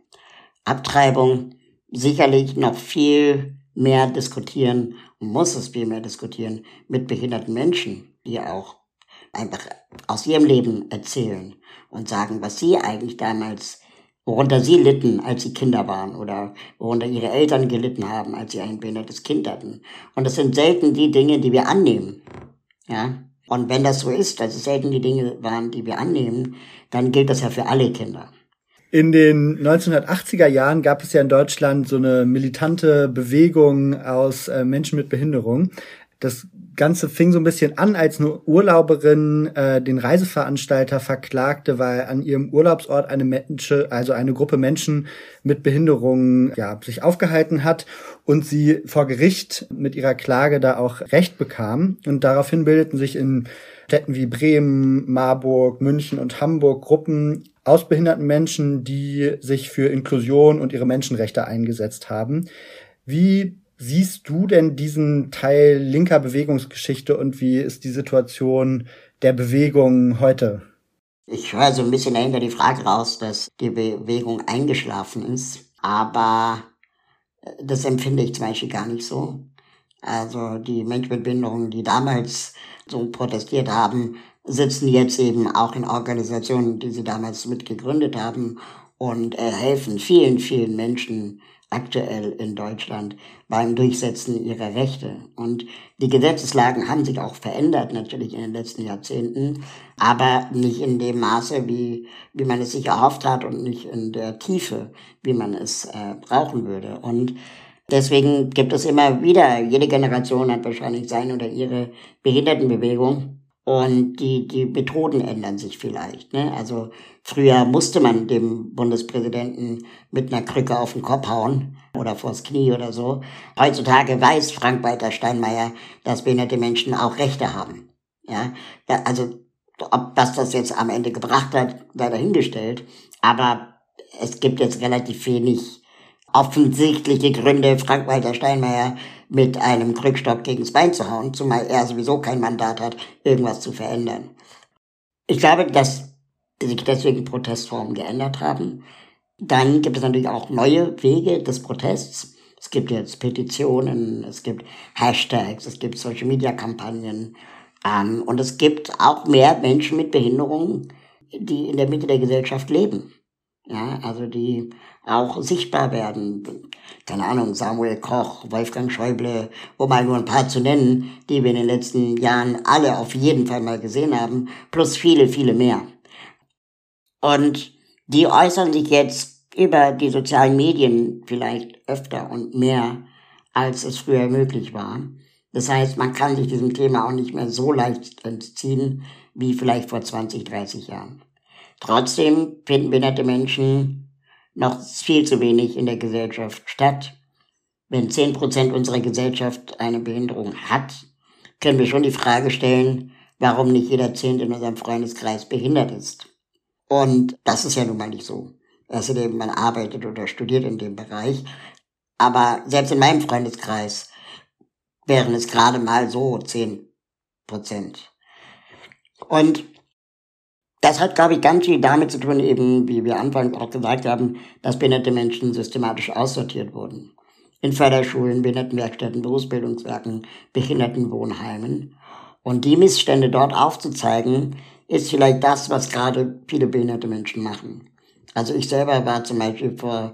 Abtreibung sicherlich noch viel mehr diskutieren muss es viel mehr diskutieren mit behinderten Menschen, die auch einfach aus ihrem Leben erzählen und sagen, was sie eigentlich damals worunter sie litten, als sie Kinder waren oder worunter ihre Eltern gelitten haben, als sie ein behindertes Kind hatten. Und das sind selten die Dinge, die wir annehmen. Ja. Und wenn das so ist, dass es selten die Dinge waren, die wir annehmen, dann gilt das ja für alle Kinder. In den 1980er Jahren gab es ja in Deutschland so eine militante Bewegung aus äh, Menschen mit Behinderung. Das Ganze fing so ein bisschen an, als eine Urlauberin äh, den Reiseveranstalter verklagte, weil an ihrem Urlaubsort eine Menschen, also eine Gruppe Menschen mit Behinderungen, ja, sich aufgehalten hat und sie vor Gericht mit ihrer Klage da auch Recht bekam. Und daraufhin bildeten sich in Städten wie Bremen, Marburg, München und Hamburg Gruppen aus behinderten Menschen, die sich für Inklusion und ihre Menschenrechte eingesetzt haben. Wie siehst du denn diesen Teil linker Bewegungsgeschichte und wie ist die Situation der Bewegung heute? Ich höre so ein bisschen dahinter die Frage raus, dass die Bewegung eingeschlafen ist, aber äh, das empfinde ich zum Beispiel gar nicht so. Also die Menschen mit Behinderungen, die damals so protestiert haben, sitzen jetzt eben auch in Organisationen, die sie damals mitgegründet haben und äh, helfen vielen, vielen Menschen, aktuell in Deutschland beim Durchsetzen ihrer Rechte. Und die Gesetzeslagen haben sich auch verändert, natürlich in den letzten Jahrzehnten, aber nicht in dem Maße, wie, wie man es sich erhofft hat und nicht in der Tiefe, wie man es äh, brauchen würde. Und deswegen gibt es immer wieder, jede Generation hat wahrscheinlich seine oder ihre Behindertenbewegung. Und die, die Methoden ändern sich vielleicht. Ne? Also früher musste man dem Bundespräsidenten mit einer Krücke auf den Kopf hauen oder vors Knie oder so. Heutzutage weiß Frank-Walter Steinmeier, dass behinderte Menschen auch Rechte haben. Ja, also ob was das jetzt am Ende gebracht hat, sei dahingestellt. Aber es gibt jetzt relativ wenig offensichtliche Gründe, Frank-Walter Steinmeier mit einem Krückstock gegens Bein zu hauen, zumal er sowieso kein Mandat hat, irgendwas zu verändern. Ich glaube, dass sich deswegen Protestformen geändert haben. Dann gibt es natürlich auch neue Wege des Protests. Es gibt jetzt Petitionen, es gibt Hashtags, es gibt Social-Media-Kampagnen ähm, und es gibt auch mehr Menschen mit Behinderungen, die in der Mitte der Gesellschaft leben. Ja, also die auch sichtbar werden. Keine Ahnung, Samuel Koch, Wolfgang Schäuble, um mal nur ein paar zu nennen, die wir in den letzten Jahren alle auf jeden Fall mal gesehen haben, plus viele, viele mehr. Und Die äußern sich jetzt über die sozialen Medien vielleicht öfter und mehr, als es früher möglich war. Das heißt, man kann sich diesem Thema auch nicht mehr so leicht entziehen wie vielleicht vor 20, 30 Jahren. Trotzdem finden behinderte Menschen noch viel zu wenig in der Gesellschaft statt. Wenn 10% unserer Gesellschaft eine Behinderung hat, können wir schon die Frage stellen, warum nicht jeder Zehnte in unserem Freundeskreis behindert ist. Und das ist ja nun mal nicht so. Außerdem, man arbeitet oder studiert in dem Bereich. Aber selbst in meinem Freundeskreis wären es gerade mal so zehn Prozent. Und das hat, glaube ich, ganz viel damit zu tun, eben, wie wir anfangs auch gesagt haben, dass behinderte Menschen systematisch aussortiert wurden. In Förderschulen, Behindertenwerkstätten, Berufsbildungswerken, Behindertenwohnheimen. Und die Missstände dort aufzuzeigen, ist vielleicht das, was gerade viele behinderte Menschen machen. Also ich selber war zum Beispiel vor,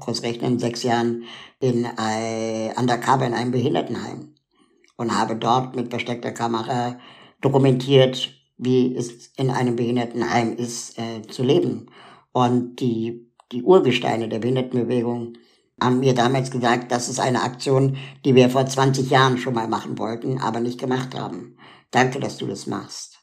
kurz rechnen, sechs Jahren in ein, undercover in einem Behindertenheim und habe dort mit versteckter Kamera dokumentiert, wie es in einem Behindertenheim ist, äh, zu leben. Und die, die Urgesteine der Behindertenbewegung haben mir damals gesagt, das ist eine Aktion, die wir vor 20 Jahren schon mal machen wollten, aber nicht gemacht haben. Danke, dass du das machst.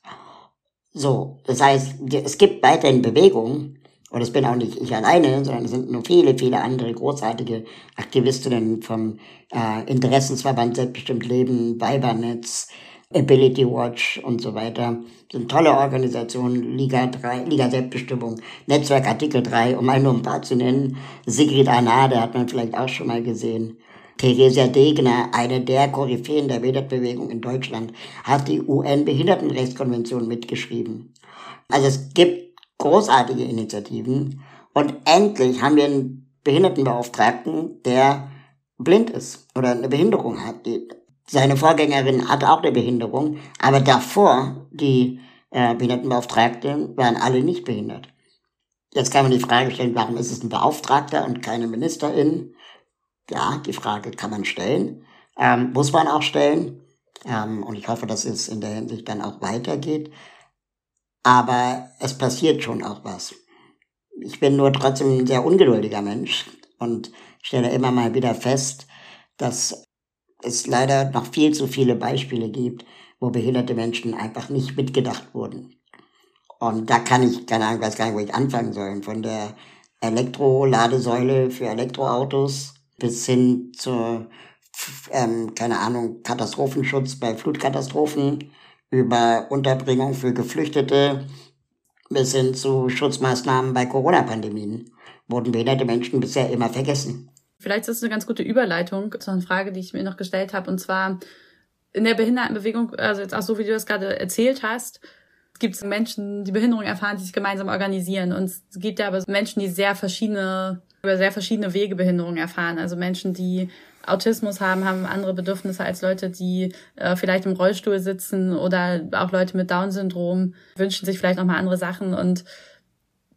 So, das heißt, es gibt weiterhin Bewegungen, und es bin auch nicht ich alleine, sondern es sind nur viele, viele andere großartige Aktivistinnen vom äh, Interessensverband Selbstbestimmt Leben, Weibernetz, Ability Watch und so weiter. Das sind tolle Organisationen, Liga 3, Liga Selbstbestimmung, Netzwerk Artikel 3, um mal nur ein paar zu nennen. Sigrid Arnade hat man vielleicht auch schon mal gesehen. Theresia Degner, eine der Koryphäen der Behindertenbewegung in Deutschland, hat die UN-Behindertenrechtskonvention mitgeschrieben. Also es gibt großartige Initiativen. Und endlich haben wir einen Behindertenbeauftragten, der blind ist oder eine Behinderung hat. Die, seine Vorgängerin hatte auch eine Behinderung, aber davor, die äh, Behindertenbeauftragten, waren alle nicht behindert. Jetzt kann man die Frage stellen, warum ist es ein Beauftragter und keine Ministerin? Ja, die Frage kann man stellen, ähm, muss man auch stellen. Ähm, und ich hoffe, dass es in der Hinsicht dann auch weitergeht aber es passiert schon auch was. Ich bin nur trotzdem ein sehr ungeduldiger Mensch und stelle immer mal wieder fest, dass es leider noch viel zu viele Beispiele gibt, wo behinderte Menschen einfach nicht mitgedacht wurden. Und da kann ich, keine Ahnung, weiß gar nicht, wo ich anfangen soll. Von der Elektroladesäule für Elektroautos bis hin zur, ähm, keine Ahnung, Katastrophenschutz bei Flutkatastrophen über Unterbringung für Geflüchtete bis hin zu Schutzmaßnahmen bei Corona-Pandemien wurden behinderte Menschen bisher immer vergessen. Vielleicht ist das eine ganz gute Überleitung zu einer Frage, die ich mir noch gestellt habe. Und zwar in der Behindertenbewegung, also jetzt auch so, wie du das gerade erzählt hast, gibt es Menschen, die Behinderung erfahren, die sich gemeinsam organisieren. Und es gibt ja aber Menschen, die sehr verschiedene, über sehr verschiedene Wege Behinderung erfahren. Also Menschen, die Autismus haben, haben andere Bedürfnisse als Leute, die äh, vielleicht im Rollstuhl sitzen oder auch Leute mit Down-Syndrom wünschen sich vielleicht nochmal andere Sachen. Und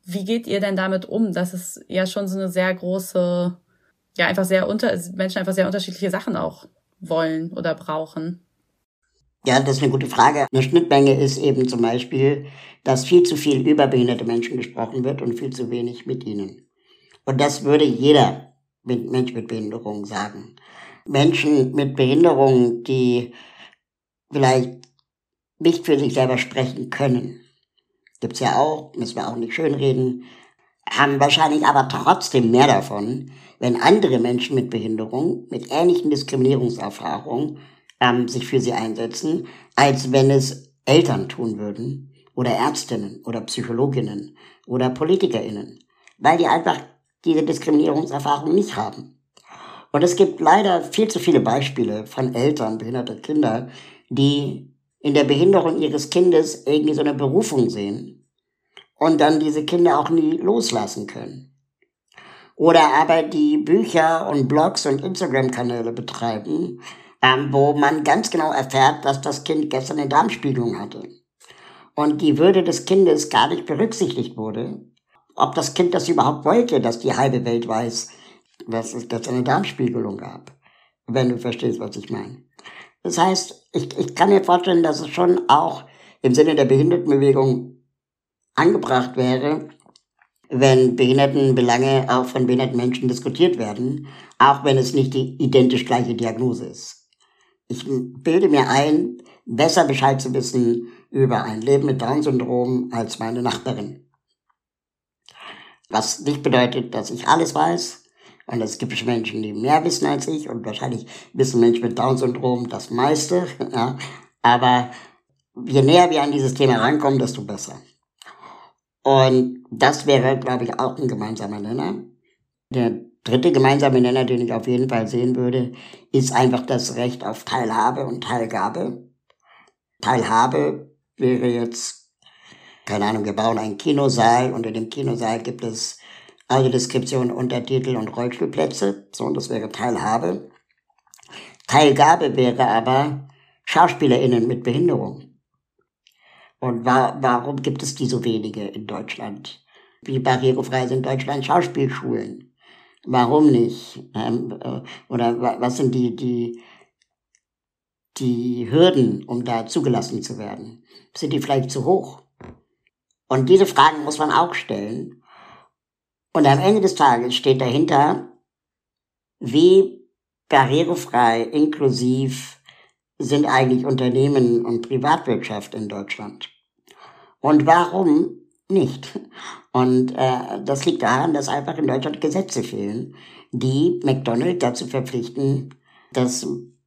wie geht ihr denn damit um, dass es ja schon so eine sehr große, ja einfach sehr unter, Menschen einfach sehr unterschiedliche Sachen auch wollen oder brauchen? Ja, das ist eine gute Frage. Eine Schnittmenge ist eben zum Beispiel, dass viel zu viel über behinderte Menschen gesprochen wird und viel zu wenig mit ihnen. Und das würde jeder mit Mensch mit Behinderung sagen. Menschen mit Behinderung, die vielleicht nicht für sich selber sprechen können, gibt's ja auch, müssen wir auch nicht schönreden, haben wahrscheinlich aber trotzdem mehr davon, wenn andere Menschen mit Behinderung, mit ähnlichen Diskriminierungserfahrungen, ähm, sich für sie einsetzen, als wenn es Eltern tun würden oder Ärztinnen oder Psychologinnen oder PolitikerInnen, weil die einfach diese Diskriminierungserfahrung nicht haben. Und es gibt leider viel zu viele Beispiele von Eltern behinderter Kinder, die in der Behinderung ihres Kindes irgendwie so eine Berufung sehen und dann diese Kinder auch nie loslassen können. Oder aber die Bücher und Blogs und Instagram-Kanäle betreiben, ähm, wo man ganz genau erfährt, dass das Kind gestern eine Darmspiegelung hatte. Und die Würde des Kindes gar nicht berücksichtigt wurde, ob das Kind das überhaupt wollte, dass die halbe Welt weiß, dass es dass eine Darmspiegelung gab. Wenn du verstehst, was ich meine. Das heißt, ich, ich kann mir vorstellen, dass es schon auch im Sinne der Behindertenbewegung angebracht wäre, wenn Behindertenbelange auch von behinderten Menschen diskutiert werden, auch wenn es nicht die identisch gleiche Diagnose ist. Ich bilde mir ein, besser Bescheid zu wissen über ein Leben mit Down-Syndrom als meine Nachbarin. Was nicht bedeutet, dass ich alles weiß. Und es gibt Menschen, die mehr wissen als ich. Und wahrscheinlich wissen Menschen mit Down-Syndrom das meiste. Ja. Aber je näher wir an dieses Thema rankommen, desto besser. Und das wäre, glaube ich, auch ein gemeinsamer Nenner. Der dritte gemeinsame Nenner, den ich auf jeden Fall sehen würde, ist einfach das Recht auf Teilhabe und Teilgabe. Teilhabe wäre jetzt, keine Ahnung, wir bauen einen Kinosaal. Unter dem Kinosaal gibt es Audiodeskription, Untertitel und Rollstuhlplätze. So, und das wäre Teilhabe. Teilgabe wäre aber SchauspielerInnen mit Behinderung. Und wa warum gibt es die so wenige in Deutschland? Wie barrierefrei sind in Deutschland Schauspielschulen? Warum nicht? Ähm, äh, oder was sind die, die, die Hürden, um da zugelassen zu werden? Sind die vielleicht zu hoch? Und diese Fragen muss man auch stellen. Und am Ende des Tages steht dahinter, wie barrierefrei, inklusiv sind eigentlich Unternehmen und Privatwirtschaft in Deutschland. Und warum nicht? Und äh, das liegt daran, dass einfach in Deutschland Gesetze fehlen, die McDonald's dazu verpflichten, das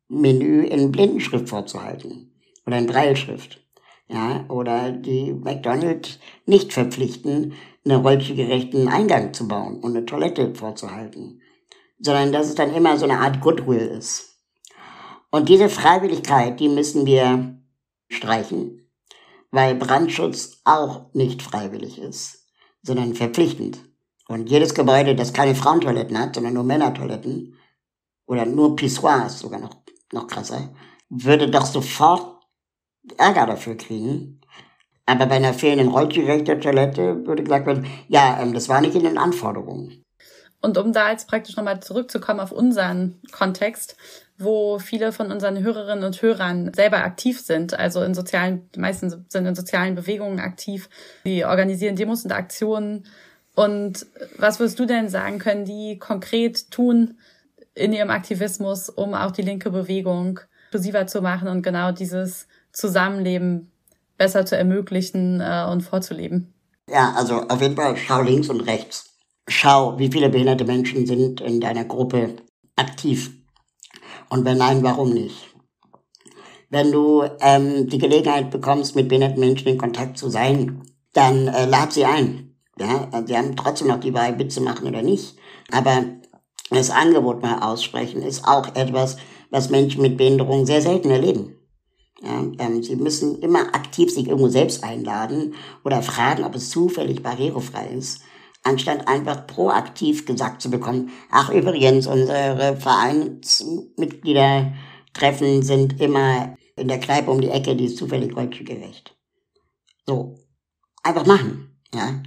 Menü in Blindenschrift vorzuhalten oder in Breilschrift. Ja, oder die McDonald's nicht verpflichten, einen rollstuhlgerechten Eingang zu bauen und eine Toilette vorzuhalten, sondern dass es dann immer so eine Art Goodwill ist. Und diese Freiwilligkeit, die müssen wir streichen, weil Brandschutz auch nicht freiwillig ist, sondern verpflichtend. Und jedes Gebäude, das keine Frauentoiletten hat, sondern nur Männertoiletten oder nur Pissoirs, sogar noch, noch krasser, würde doch sofort Ärger dafür kriegen. Aber bei einer fehlenden rollstuhlgerechten Toilette würde gesagt werden, ja, ähm, das war nicht in den Anforderungen. Und um da jetzt praktisch nochmal zurückzukommen auf unseren Kontext, wo viele von unseren Hörerinnen und Hörern selber aktiv sind, also in sozialen, die meisten sind in sozialen Bewegungen aktiv, die organisieren Demos und Aktionen. Und was würdest du denn sagen, können die konkret tun in ihrem Aktivismus, um auch die linke Bewegung inklusiver zu machen und genau dieses Zusammenleben besser zu ermöglichen äh, und vorzuleben? Ja, also auf jeden Fall schau links und rechts schau, wie viele behinderte Menschen sind in deiner Gruppe aktiv. Und wenn nein, warum nicht? Wenn du ähm, die Gelegenheit bekommst, mit behinderten Menschen in Kontakt zu sein, dann äh, lad sie ein. Ja, sie haben trotzdem noch die Wahl, mitzumachen oder nicht. Aber das Angebot mal aussprechen ist auch etwas, was Menschen mit Behinderung sehr selten erleben. Ja, ähm, sie müssen immer aktiv sich irgendwo selbst einladen oder fragen, ob es zufällig barrierefrei ist anstatt einfach proaktiv gesagt zu bekommen, ach übrigens, unsere Vereinsmitglieder treffen sind immer in der Kneipe um die Ecke, die ist zufällig gerecht. So, einfach machen, ja.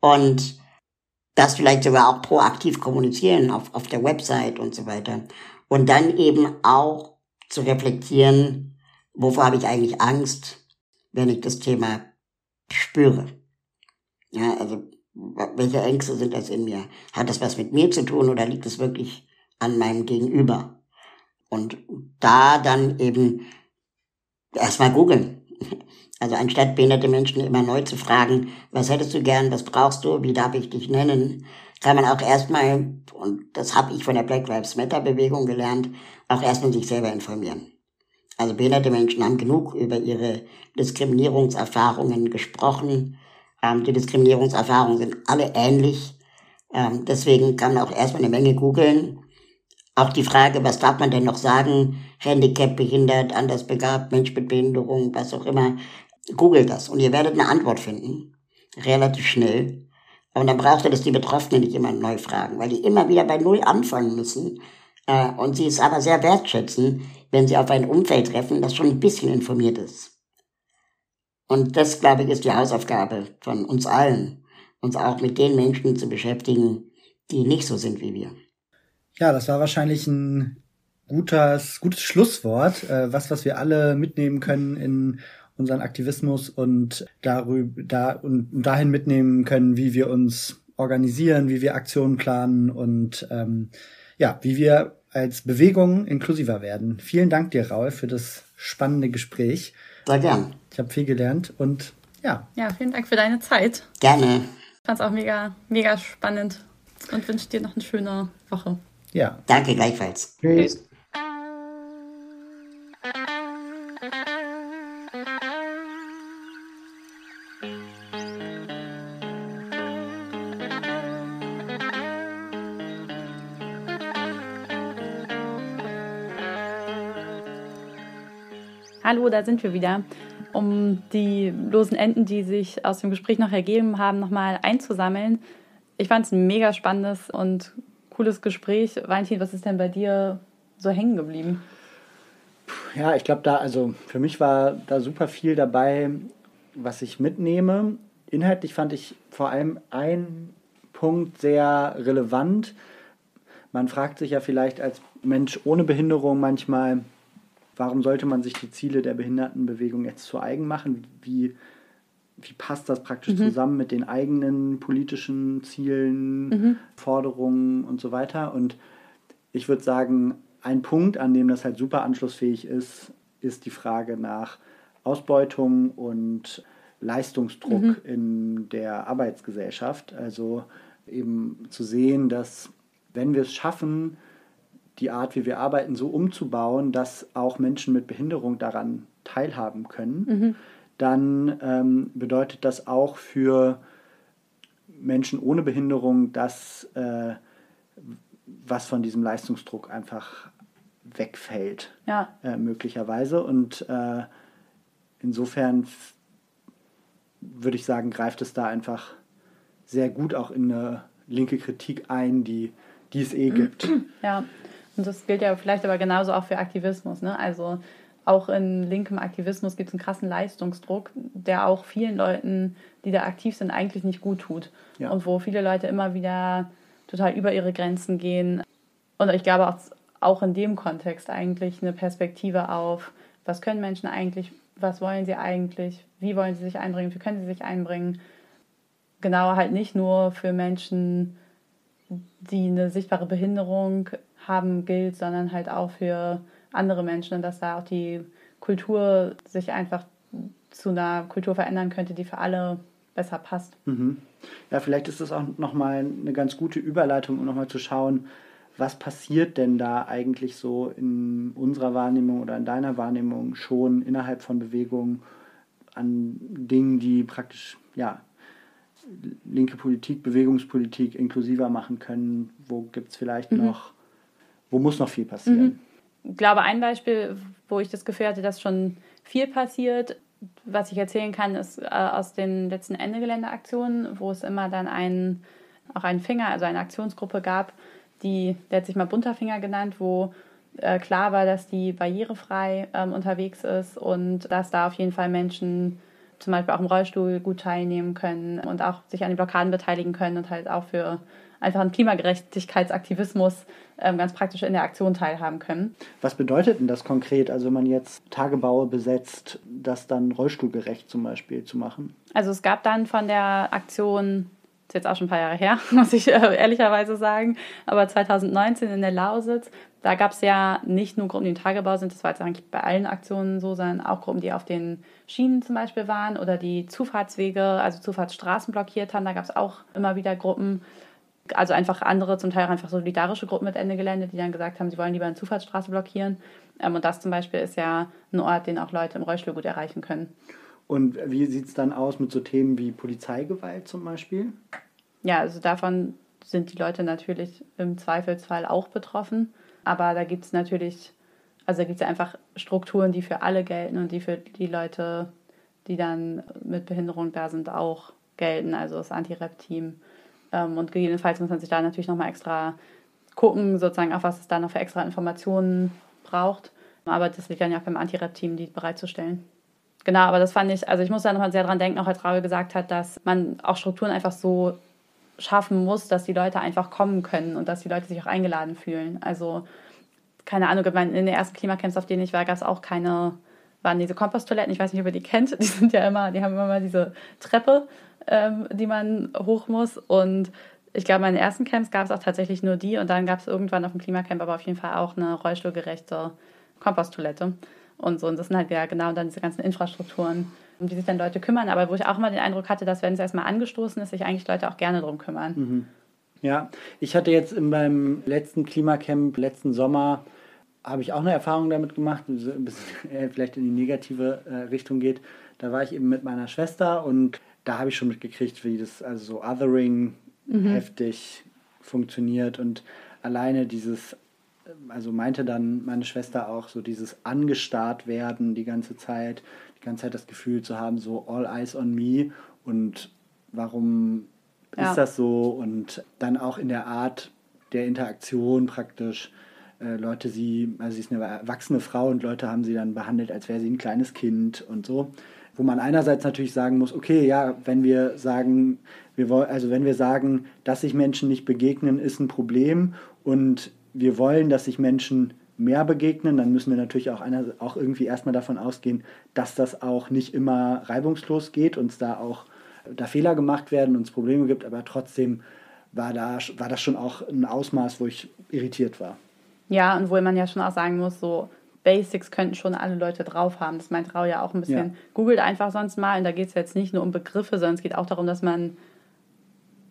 Und das vielleicht sogar auch proaktiv kommunizieren auf, auf der Website und so weiter. Und dann eben auch zu reflektieren, wovor habe ich eigentlich Angst, wenn ich das Thema spüre. Ja, also welche Ängste sind das in mir? Hat das was mit mir zu tun oder liegt es wirklich an meinem Gegenüber? Und da dann eben erstmal googeln. Also anstatt behinderte Menschen immer neu zu fragen, was hättest du gern, was brauchst du, wie darf ich dich nennen, kann man auch erstmal, und das habe ich von der Black Lives Matter Bewegung gelernt, auch erstmal sich selber informieren. Also behinderte Menschen haben genug über ihre Diskriminierungserfahrungen gesprochen ähm, die Diskriminierungserfahrungen sind alle ähnlich. Ähm, deswegen kann man auch erstmal eine Menge googeln. Auch die Frage, was darf man denn noch sagen? Handicap, behindert, anders begabt, Mensch mit Behinderung, was auch immer. Googelt das und ihr werdet eine Antwort finden. Relativ schnell. Aber dann braucht ihr das die Betroffenen nicht immer neu fragen, weil die immer wieder bei Null anfangen müssen. Äh, und sie es aber sehr wertschätzen, wenn sie auf ein Umfeld treffen, das schon ein bisschen informiert ist. Und das, glaube ich, ist die Hausaufgabe von uns allen, uns auch mit den Menschen zu beschäftigen, die nicht so sind wie wir. Ja, das war wahrscheinlich ein gutes, gutes Schlusswort, äh, was, was wir alle mitnehmen können in unseren Aktivismus und darüber, da, und dahin mitnehmen können, wie wir uns organisieren, wie wir Aktionen planen und ähm, ja, wie wir als Bewegung inklusiver werden. Vielen Dank dir, Raul, für das spannende Gespräch. Sehr gern. Ich habe viel gelernt und ja. Ja, vielen Dank für deine Zeit. Gerne. Ich fand es auch mega, mega spannend und wünsche dir noch eine schöne Woche. Ja. Danke gleichfalls. Tschüss. Hallo, da sind wir wieder. Um die losen Enden, die sich aus dem Gespräch noch ergeben haben, nochmal einzusammeln. Ich fand es ein mega spannendes und cooles Gespräch. Valentin, was ist denn bei dir so hängen geblieben? Ja, ich glaube, da, also für mich war da super viel dabei, was ich mitnehme. Inhaltlich fand ich vor allem ein Punkt sehr relevant. Man fragt sich ja vielleicht als Mensch ohne Behinderung manchmal, warum sollte man sich die Ziele der Behindertenbewegung jetzt zu eigen machen? Wie, wie passt das praktisch mhm. zusammen mit den eigenen politischen Zielen, mhm. Forderungen und so weiter? Und ich würde sagen, ein Punkt, an dem das halt super anschlussfähig ist, ist die Frage nach Ausbeutung und Leistungsdruck mhm. in der Arbeitsgesellschaft. Also eben zu sehen, dass wenn wir es schaffen, die Art, wie wir arbeiten, so umzubauen, dass auch Menschen mit Behinderung daran teilhaben können, mhm. dann ähm, bedeutet das auch für Menschen ohne Behinderung, dass äh, was von diesem Leistungsdruck einfach wegfällt, ja. äh, möglicherweise. Und äh, insofern würde ich sagen, greift es da einfach sehr gut auch in eine linke Kritik ein, die, die es eh gibt. Ja, und das gilt ja vielleicht aber genauso auch für Aktivismus. Ne? Also auch in linkem Aktivismus gibt es einen krassen Leistungsdruck, der auch vielen Leuten, die da aktiv sind, eigentlich nicht gut tut. Ja. Und wo viele Leute immer wieder total über ihre Grenzen gehen. Und ich glaube auch, auch in dem Kontext eigentlich eine Perspektive auf, was können Menschen eigentlich, was wollen sie eigentlich, wie wollen sie sich einbringen, wie können sie sich einbringen. Genau halt nicht nur für Menschen, die eine sichtbare Behinderung haben gilt, sondern halt auch für andere Menschen und dass da auch die Kultur sich einfach zu einer Kultur verändern könnte, die für alle besser passt. Mhm. Ja, vielleicht ist das auch nochmal eine ganz gute Überleitung, um nochmal zu schauen, was passiert denn da eigentlich so in unserer Wahrnehmung oder in deiner Wahrnehmung schon innerhalb von Bewegungen an Dingen, die praktisch ja, linke Politik, Bewegungspolitik inklusiver machen können? Wo gibt es vielleicht mhm. noch wo muss noch viel passieren? Mhm. Ich glaube, ein Beispiel, wo ich das Gefühl hatte, dass schon viel passiert, was ich erzählen kann, ist äh, aus den letzten Ende-Gelände-Aktionen, wo es immer dann einen, auch einen Finger, also eine Aktionsgruppe gab, die, der hat sich mal Bunterfinger genannt, wo äh, klar war, dass die barrierefrei ähm, unterwegs ist und dass da auf jeden Fall Menschen zum Beispiel auch im Rollstuhl gut teilnehmen können und auch sich an den Blockaden beteiligen können und halt auch für einfach einen Klimagerechtigkeitsaktivismus ähm, ganz praktisch in der Aktion teilhaben können. Was bedeutet denn das konkret, also wenn man jetzt Tagebaue besetzt, das dann rollstuhlgerecht zum Beispiel zu machen? Also es gab dann von der Aktion ist jetzt auch schon ein paar Jahre her, muss ich äh, ehrlicherweise sagen. Aber 2019 in der Lausitz, da gab es ja nicht nur Gruppen, die im Tagebau sind, das war jetzt eigentlich bei allen Aktionen so, sondern auch Gruppen, die auf den Schienen zum Beispiel waren oder die Zufahrtswege, also Zufahrtsstraßen blockiert haben. Da gab es auch immer wieder Gruppen. Also einfach andere, zum Teil auch einfach solidarische Gruppen mit Ende Gelände, die dann gesagt haben, sie wollen lieber eine Zufahrtsstraße blockieren. Ähm, und das zum Beispiel ist ja ein Ort, den auch Leute im Rollstuhl gut erreichen können. Und wie sieht es dann aus mit so Themen wie Polizeigewalt zum Beispiel? Ja, also davon sind die Leute natürlich im Zweifelsfall auch betroffen. Aber da gibt es natürlich, also da gibt es einfach Strukturen, die für alle gelten und die für die Leute, die dann mit Behinderung da sind, auch gelten. Also das Anti-Rap-Team ähm, und gegebenenfalls muss man sich da natürlich nochmal extra gucken, sozusagen auch, was es da noch für extra Informationen braucht. Aber das liegt dann ja auch beim Anti-Rap-Team, die bereitzustellen. Genau, aber das fand ich, also ich muss da nochmal sehr dran denken, auch als Raul gesagt hat, dass man auch Strukturen einfach so schaffen muss, dass die Leute einfach kommen können und dass die Leute sich auch eingeladen fühlen. Also, keine Ahnung, in den ersten Klimacamps, auf denen ich war, gab es auch keine, waren diese Komposttoiletten, ich weiß nicht, ob ihr die kennt, die sind ja immer, die haben immer mal diese Treppe ähm, die man hoch muss. Und ich glaube, in meinen ersten Camps gab es auch tatsächlich nur die und dann gab es irgendwann auf dem Klimacamp aber auf jeden Fall auch eine rollstuhlgerechte Komposttoilette und so. Und das sind halt ja genau dann diese ganzen Infrastrukturen, um die sich dann Leute kümmern. Aber wo ich auch immer den Eindruck hatte, dass wenn es erstmal angestoßen ist, sich eigentlich Leute auch gerne drum kümmern. Mhm. Ja, ich hatte jetzt in meinem letzten Klimacamp, letzten Sommer, habe ich auch eine Erfahrung damit gemacht, bisschen äh, vielleicht in die negative äh, Richtung geht. Da war ich eben mit meiner Schwester und da habe ich schon mitgekriegt, wie das also so Othering mhm. heftig funktioniert und alleine dieses, also meinte dann meine Schwester auch so dieses angestarrt werden die ganze Zeit, die ganze Zeit das Gefühl zu haben, so all eyes on me und warum ja. ist das so und dann auch in der Art der Interaktion praktisch. Äh, Leute sie, also sie ist eine erwachsene Frau und Leute haben sie dann behandelt, als wäre sie ein kleines Kind und so. Wo man einerseits natürlich sagen muss, okay, ja, wenn wir sagen, wir wollen, also wenn wir sagen, dass sich Menschen nicht begegnen, ist ein Problem und wir wollen, dass sich Menschen mehr begegnen, dann müssen wir natürlich auch, einer, auch irgendwie erstmal davon ausgehen, dass das auch nicht immer reibungslos geht, uns da auch da Fehler gemacht werden, uns Probleme gibt, aber trotzdem war, da, war das schon auch ein Ausmaß, wo ich irritiert war. Ja, und wo man ja schon auch sagen muss, so Basics könnten schon alle Leute drauf haben. Das meint Rau ja auch ein bisschen. Ja. Googelt einfach sonst mal. Und da geht es jetzt nicht nur um Begriffe, sondern es geht auch darum, dass man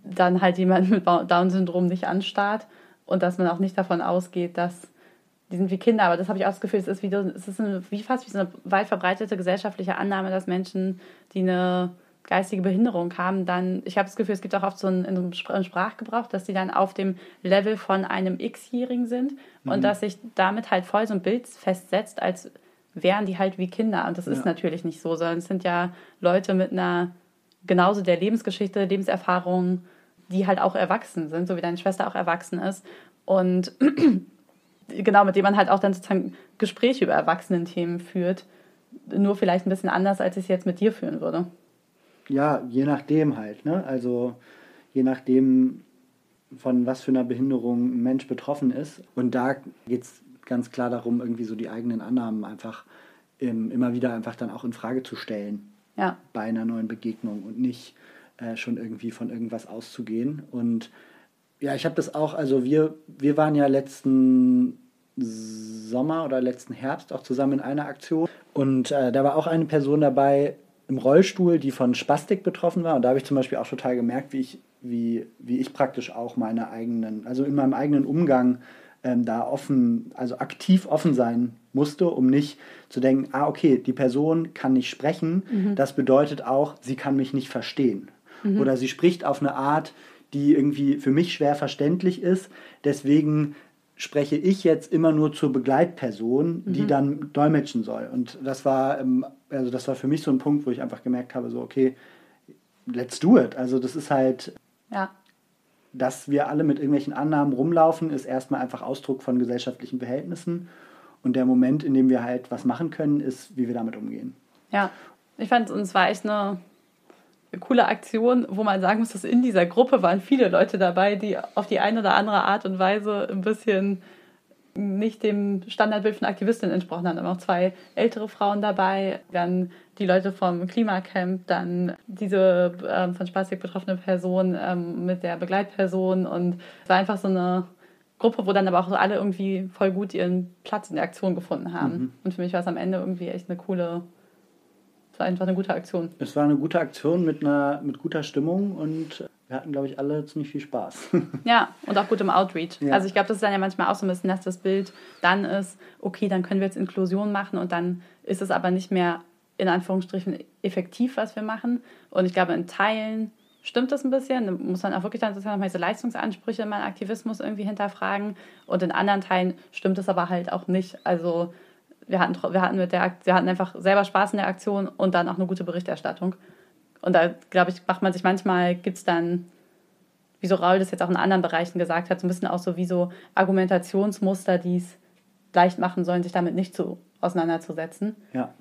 dann halt jemanden mit Down-Syndrom nicht anstarrt und dass man auch nicht davon ausgeht, dass die sind wie Kinder. Aber das habe ich auch das Gefühl, es ist, wie, es ist eine, wie fast wie so eine weit verbreitete gesellschaftliche Annahme, dass Menschen, die eine geistige Behinderung haben, dann, ich habe das Gefühl, es gibt auch oft so einen, einen Sprachgebrauch, dass die dann auf dem Level von einem X-Jährigen sind mhm. und dass sich damit halt voll so ein Bild festsetzt, als wären die halt wie Kinder. Und das ja. ist natürlich nicht so, sondern es sind ja Leute mit einer genauso der Lebensgeschichte, Lebenserfahrung, die halt auch erwachsen sind, so wie deine Schwester auch erwachsen ist. Und genau, mit dem man halt auch dann sozusagen Gespräche über Erwachsenen-Themen führt. Nur vielleicht ein bisschen anders, als ich es jetzt mit dir führen würde ja, je nachdem halt. Ne? Also je nachdem, von was für einer Behinderung ein Mensch betroffen ist. Und da geht es ganz klar darum, irgendwie so die eigenen Annahmen einfach ähm, immer wieder einfach dann auch in Frage zu stellen ja. bei einer neuen Begegnung und nicht äh, schon irgendwie von irgendwas auszugehen. Und ja, ich habe das auch, also wir, wir waren ja letzten Sommer oder letzten Herbst auch zusammen in einer Aktion und äh, da war auch eine Person dabei, im Rollstuhl, die von Spastik betroffen war. Und da habe ich zum Beispiel auch total gemerkt, wie ich, wie, wie ich praktisch auch meine eigenen, also in meinem eigenen Umgang ähm, da offen, also aktiv offen sein musste, um nicht zu denken, ah, okay, die Person kann nicht sprechen. Mhm. Das bedeutet auch, sie kann mich nicht verstehen. Mhm. Oder sie spricht auf eine Art, die irgendwie für mich schwer verständlich ist. Deswegen spreche ich jetzt immer nur zur Begleitperson, die mhm. dann dolmetschen soll. Und das war, ähm, also das war für mich so ein Punkt, wo ich einfach gemerkt habe, so, okay, let's do it. Also das ist halt, ja. dass wir alle mit irgendwelchen Annahmen rumlaufen, ist erstmal einfach Ausdruck von gesellschaftlichen Verhältnissen. Und der Moment, in dem wir halt was machen können, ist, wie wir damit umgehen. Ja, ich fand, es war echt eine coole Aktion, wo man sagen muss, dass in dieser Gruppe waren viele Leute dabei, die auf die eine oder andere Art und Weise ein bisschen nicht dem Standardbild von Aktivistinnen entsprochen haben. Da waren auch zwei ältere Frauen dabei, dann die Leute vom Klimacamp, dann diese ähm, von Spastik betroffene Person ähm, mit der Begleitperson und es war einfach so eine Gruppe, wo dann aber auch alle irgendwie voll gut ihren Platz in der Aktion gefunden haben. Mhm. Und für mich war es am Ende irgendwie echt eine coole es war einfach eine gute Aktion. Es war eine gute Aktion mit einer mit guter Stimmung und wir hatten, glaube ich, alle ziemlich viel Spaß. ja, und auch gut im Outreach. Ja. Also ich glaube, das ist dann ja manchmal auch so ein bisschen, dass das Bild dann ist, okay, dann können wir jetzt Inklusion machen und dann ist es aber nicht mehr in Anführungsstrichen effektiv, was wir machen. Und ich glaube, in Teilen stimmt das ein bisschen. Da muss man auch wirklich dann sozusagen diese Leistungsansprüche in meinem Aktivismus irgendwie hinterfragen. Und in anderen Teilen stimmt es aber halt auch nicht. Also wir hatten, wir hatten mit der wir hatten einfach selber Spaß in der Aktion und dann auch eine gute Berichterstattung. Und da, glaube ich, macht man sich manchmal, gibt es dann, wie so Raul das jetzt auch in anderen Bereichen gesagt hat, so ein bisschen auch so wie so Argumentationsmuster, die es leicht machen sollen, sich damit nicht zu, auseinanderzusetzen. Ja.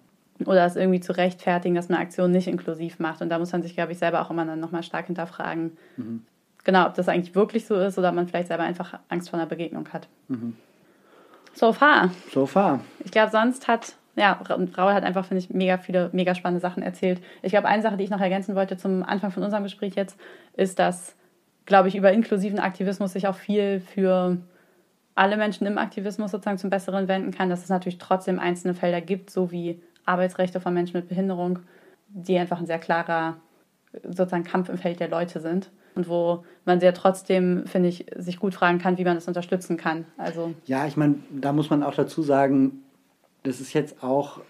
Oder es irgendwie zu rechtfertigen, dass man Aktion nicht inklusiv macht. Und da muss man sich, glaube ich, selber auch immer dann nochmal stark hinterfragen. Mhm. Genau, ob das eigentlich wirklich so ist oder man vielleicht selber einfach Angst vor einer Begegnung hat. Mhm. So far. So far. Ich glaube, sonst hat ja, Raul hat einfach, finde ich, mega viele, mega spannende Sachen erzählt. Ich glaube, eine Sache, die ich noch ergänzen wollte zum Anfang von unserem Gespräch jetzt, ist, dass, glaube ich, über inklusiven Aktivismus sich auch viel für alle Menschen im Aktivismus sozusagen zum Besseren wenden kann, dass es natürlich trotzdem einzelne Felder gibt, so wie Arbeitsrechte von Menschen mit Behinderung, die einfach ein sehr klarer sozusagen Kampf im Feld der Leute sind und wo man sehr trotzdem, finde ich, sich gut fragen kann, wie man das unterstützen kann. Also ja, ich meine, da muss man auch dazu sagen, das ist jetzt auch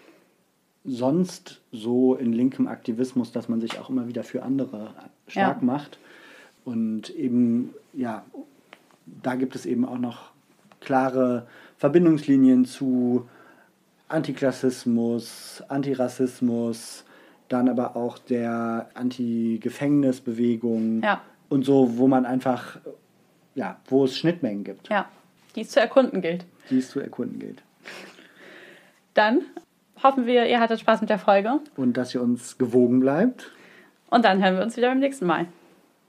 sonst so in linkem Aktivismus, dass man sich auch immer wieder für andere stark ja. macht. Und eben, ja, da gibt es eben auch noch klare Verbindungslinien zu Antiklassismus, Antirassismus, dann aber auch der Anti-Gefängnisbewegung ja. Und so, wo man einfach, ja, wo es Schnittmengen gibt. Ja, die es zu erkunden gilt. Die es zu erkunden gilt. Dann hoffen wir, ihr hattet Spaß mit der Folge. Und dass ihr uns gewogen bleibt. Und dann hören wir uns wieder beim nächsten Mal.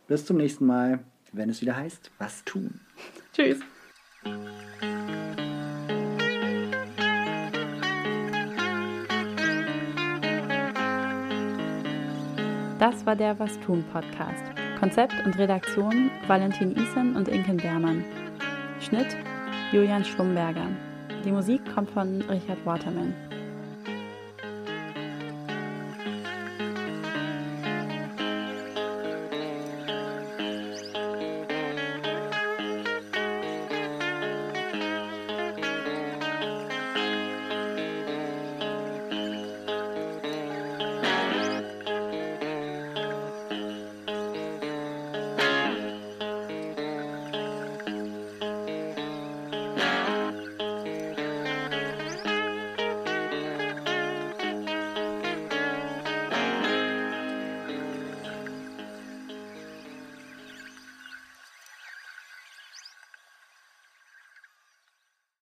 Bis zum nächsten Mal, wenn es wieder heißt, was tun. Tschüss. Das war der Was tun Podcast. Konzept und Redaktion Valentin Isen und Inken Bermann. Schnitt Julian Schlumberger. Die Musik kommt von Richard Waterman.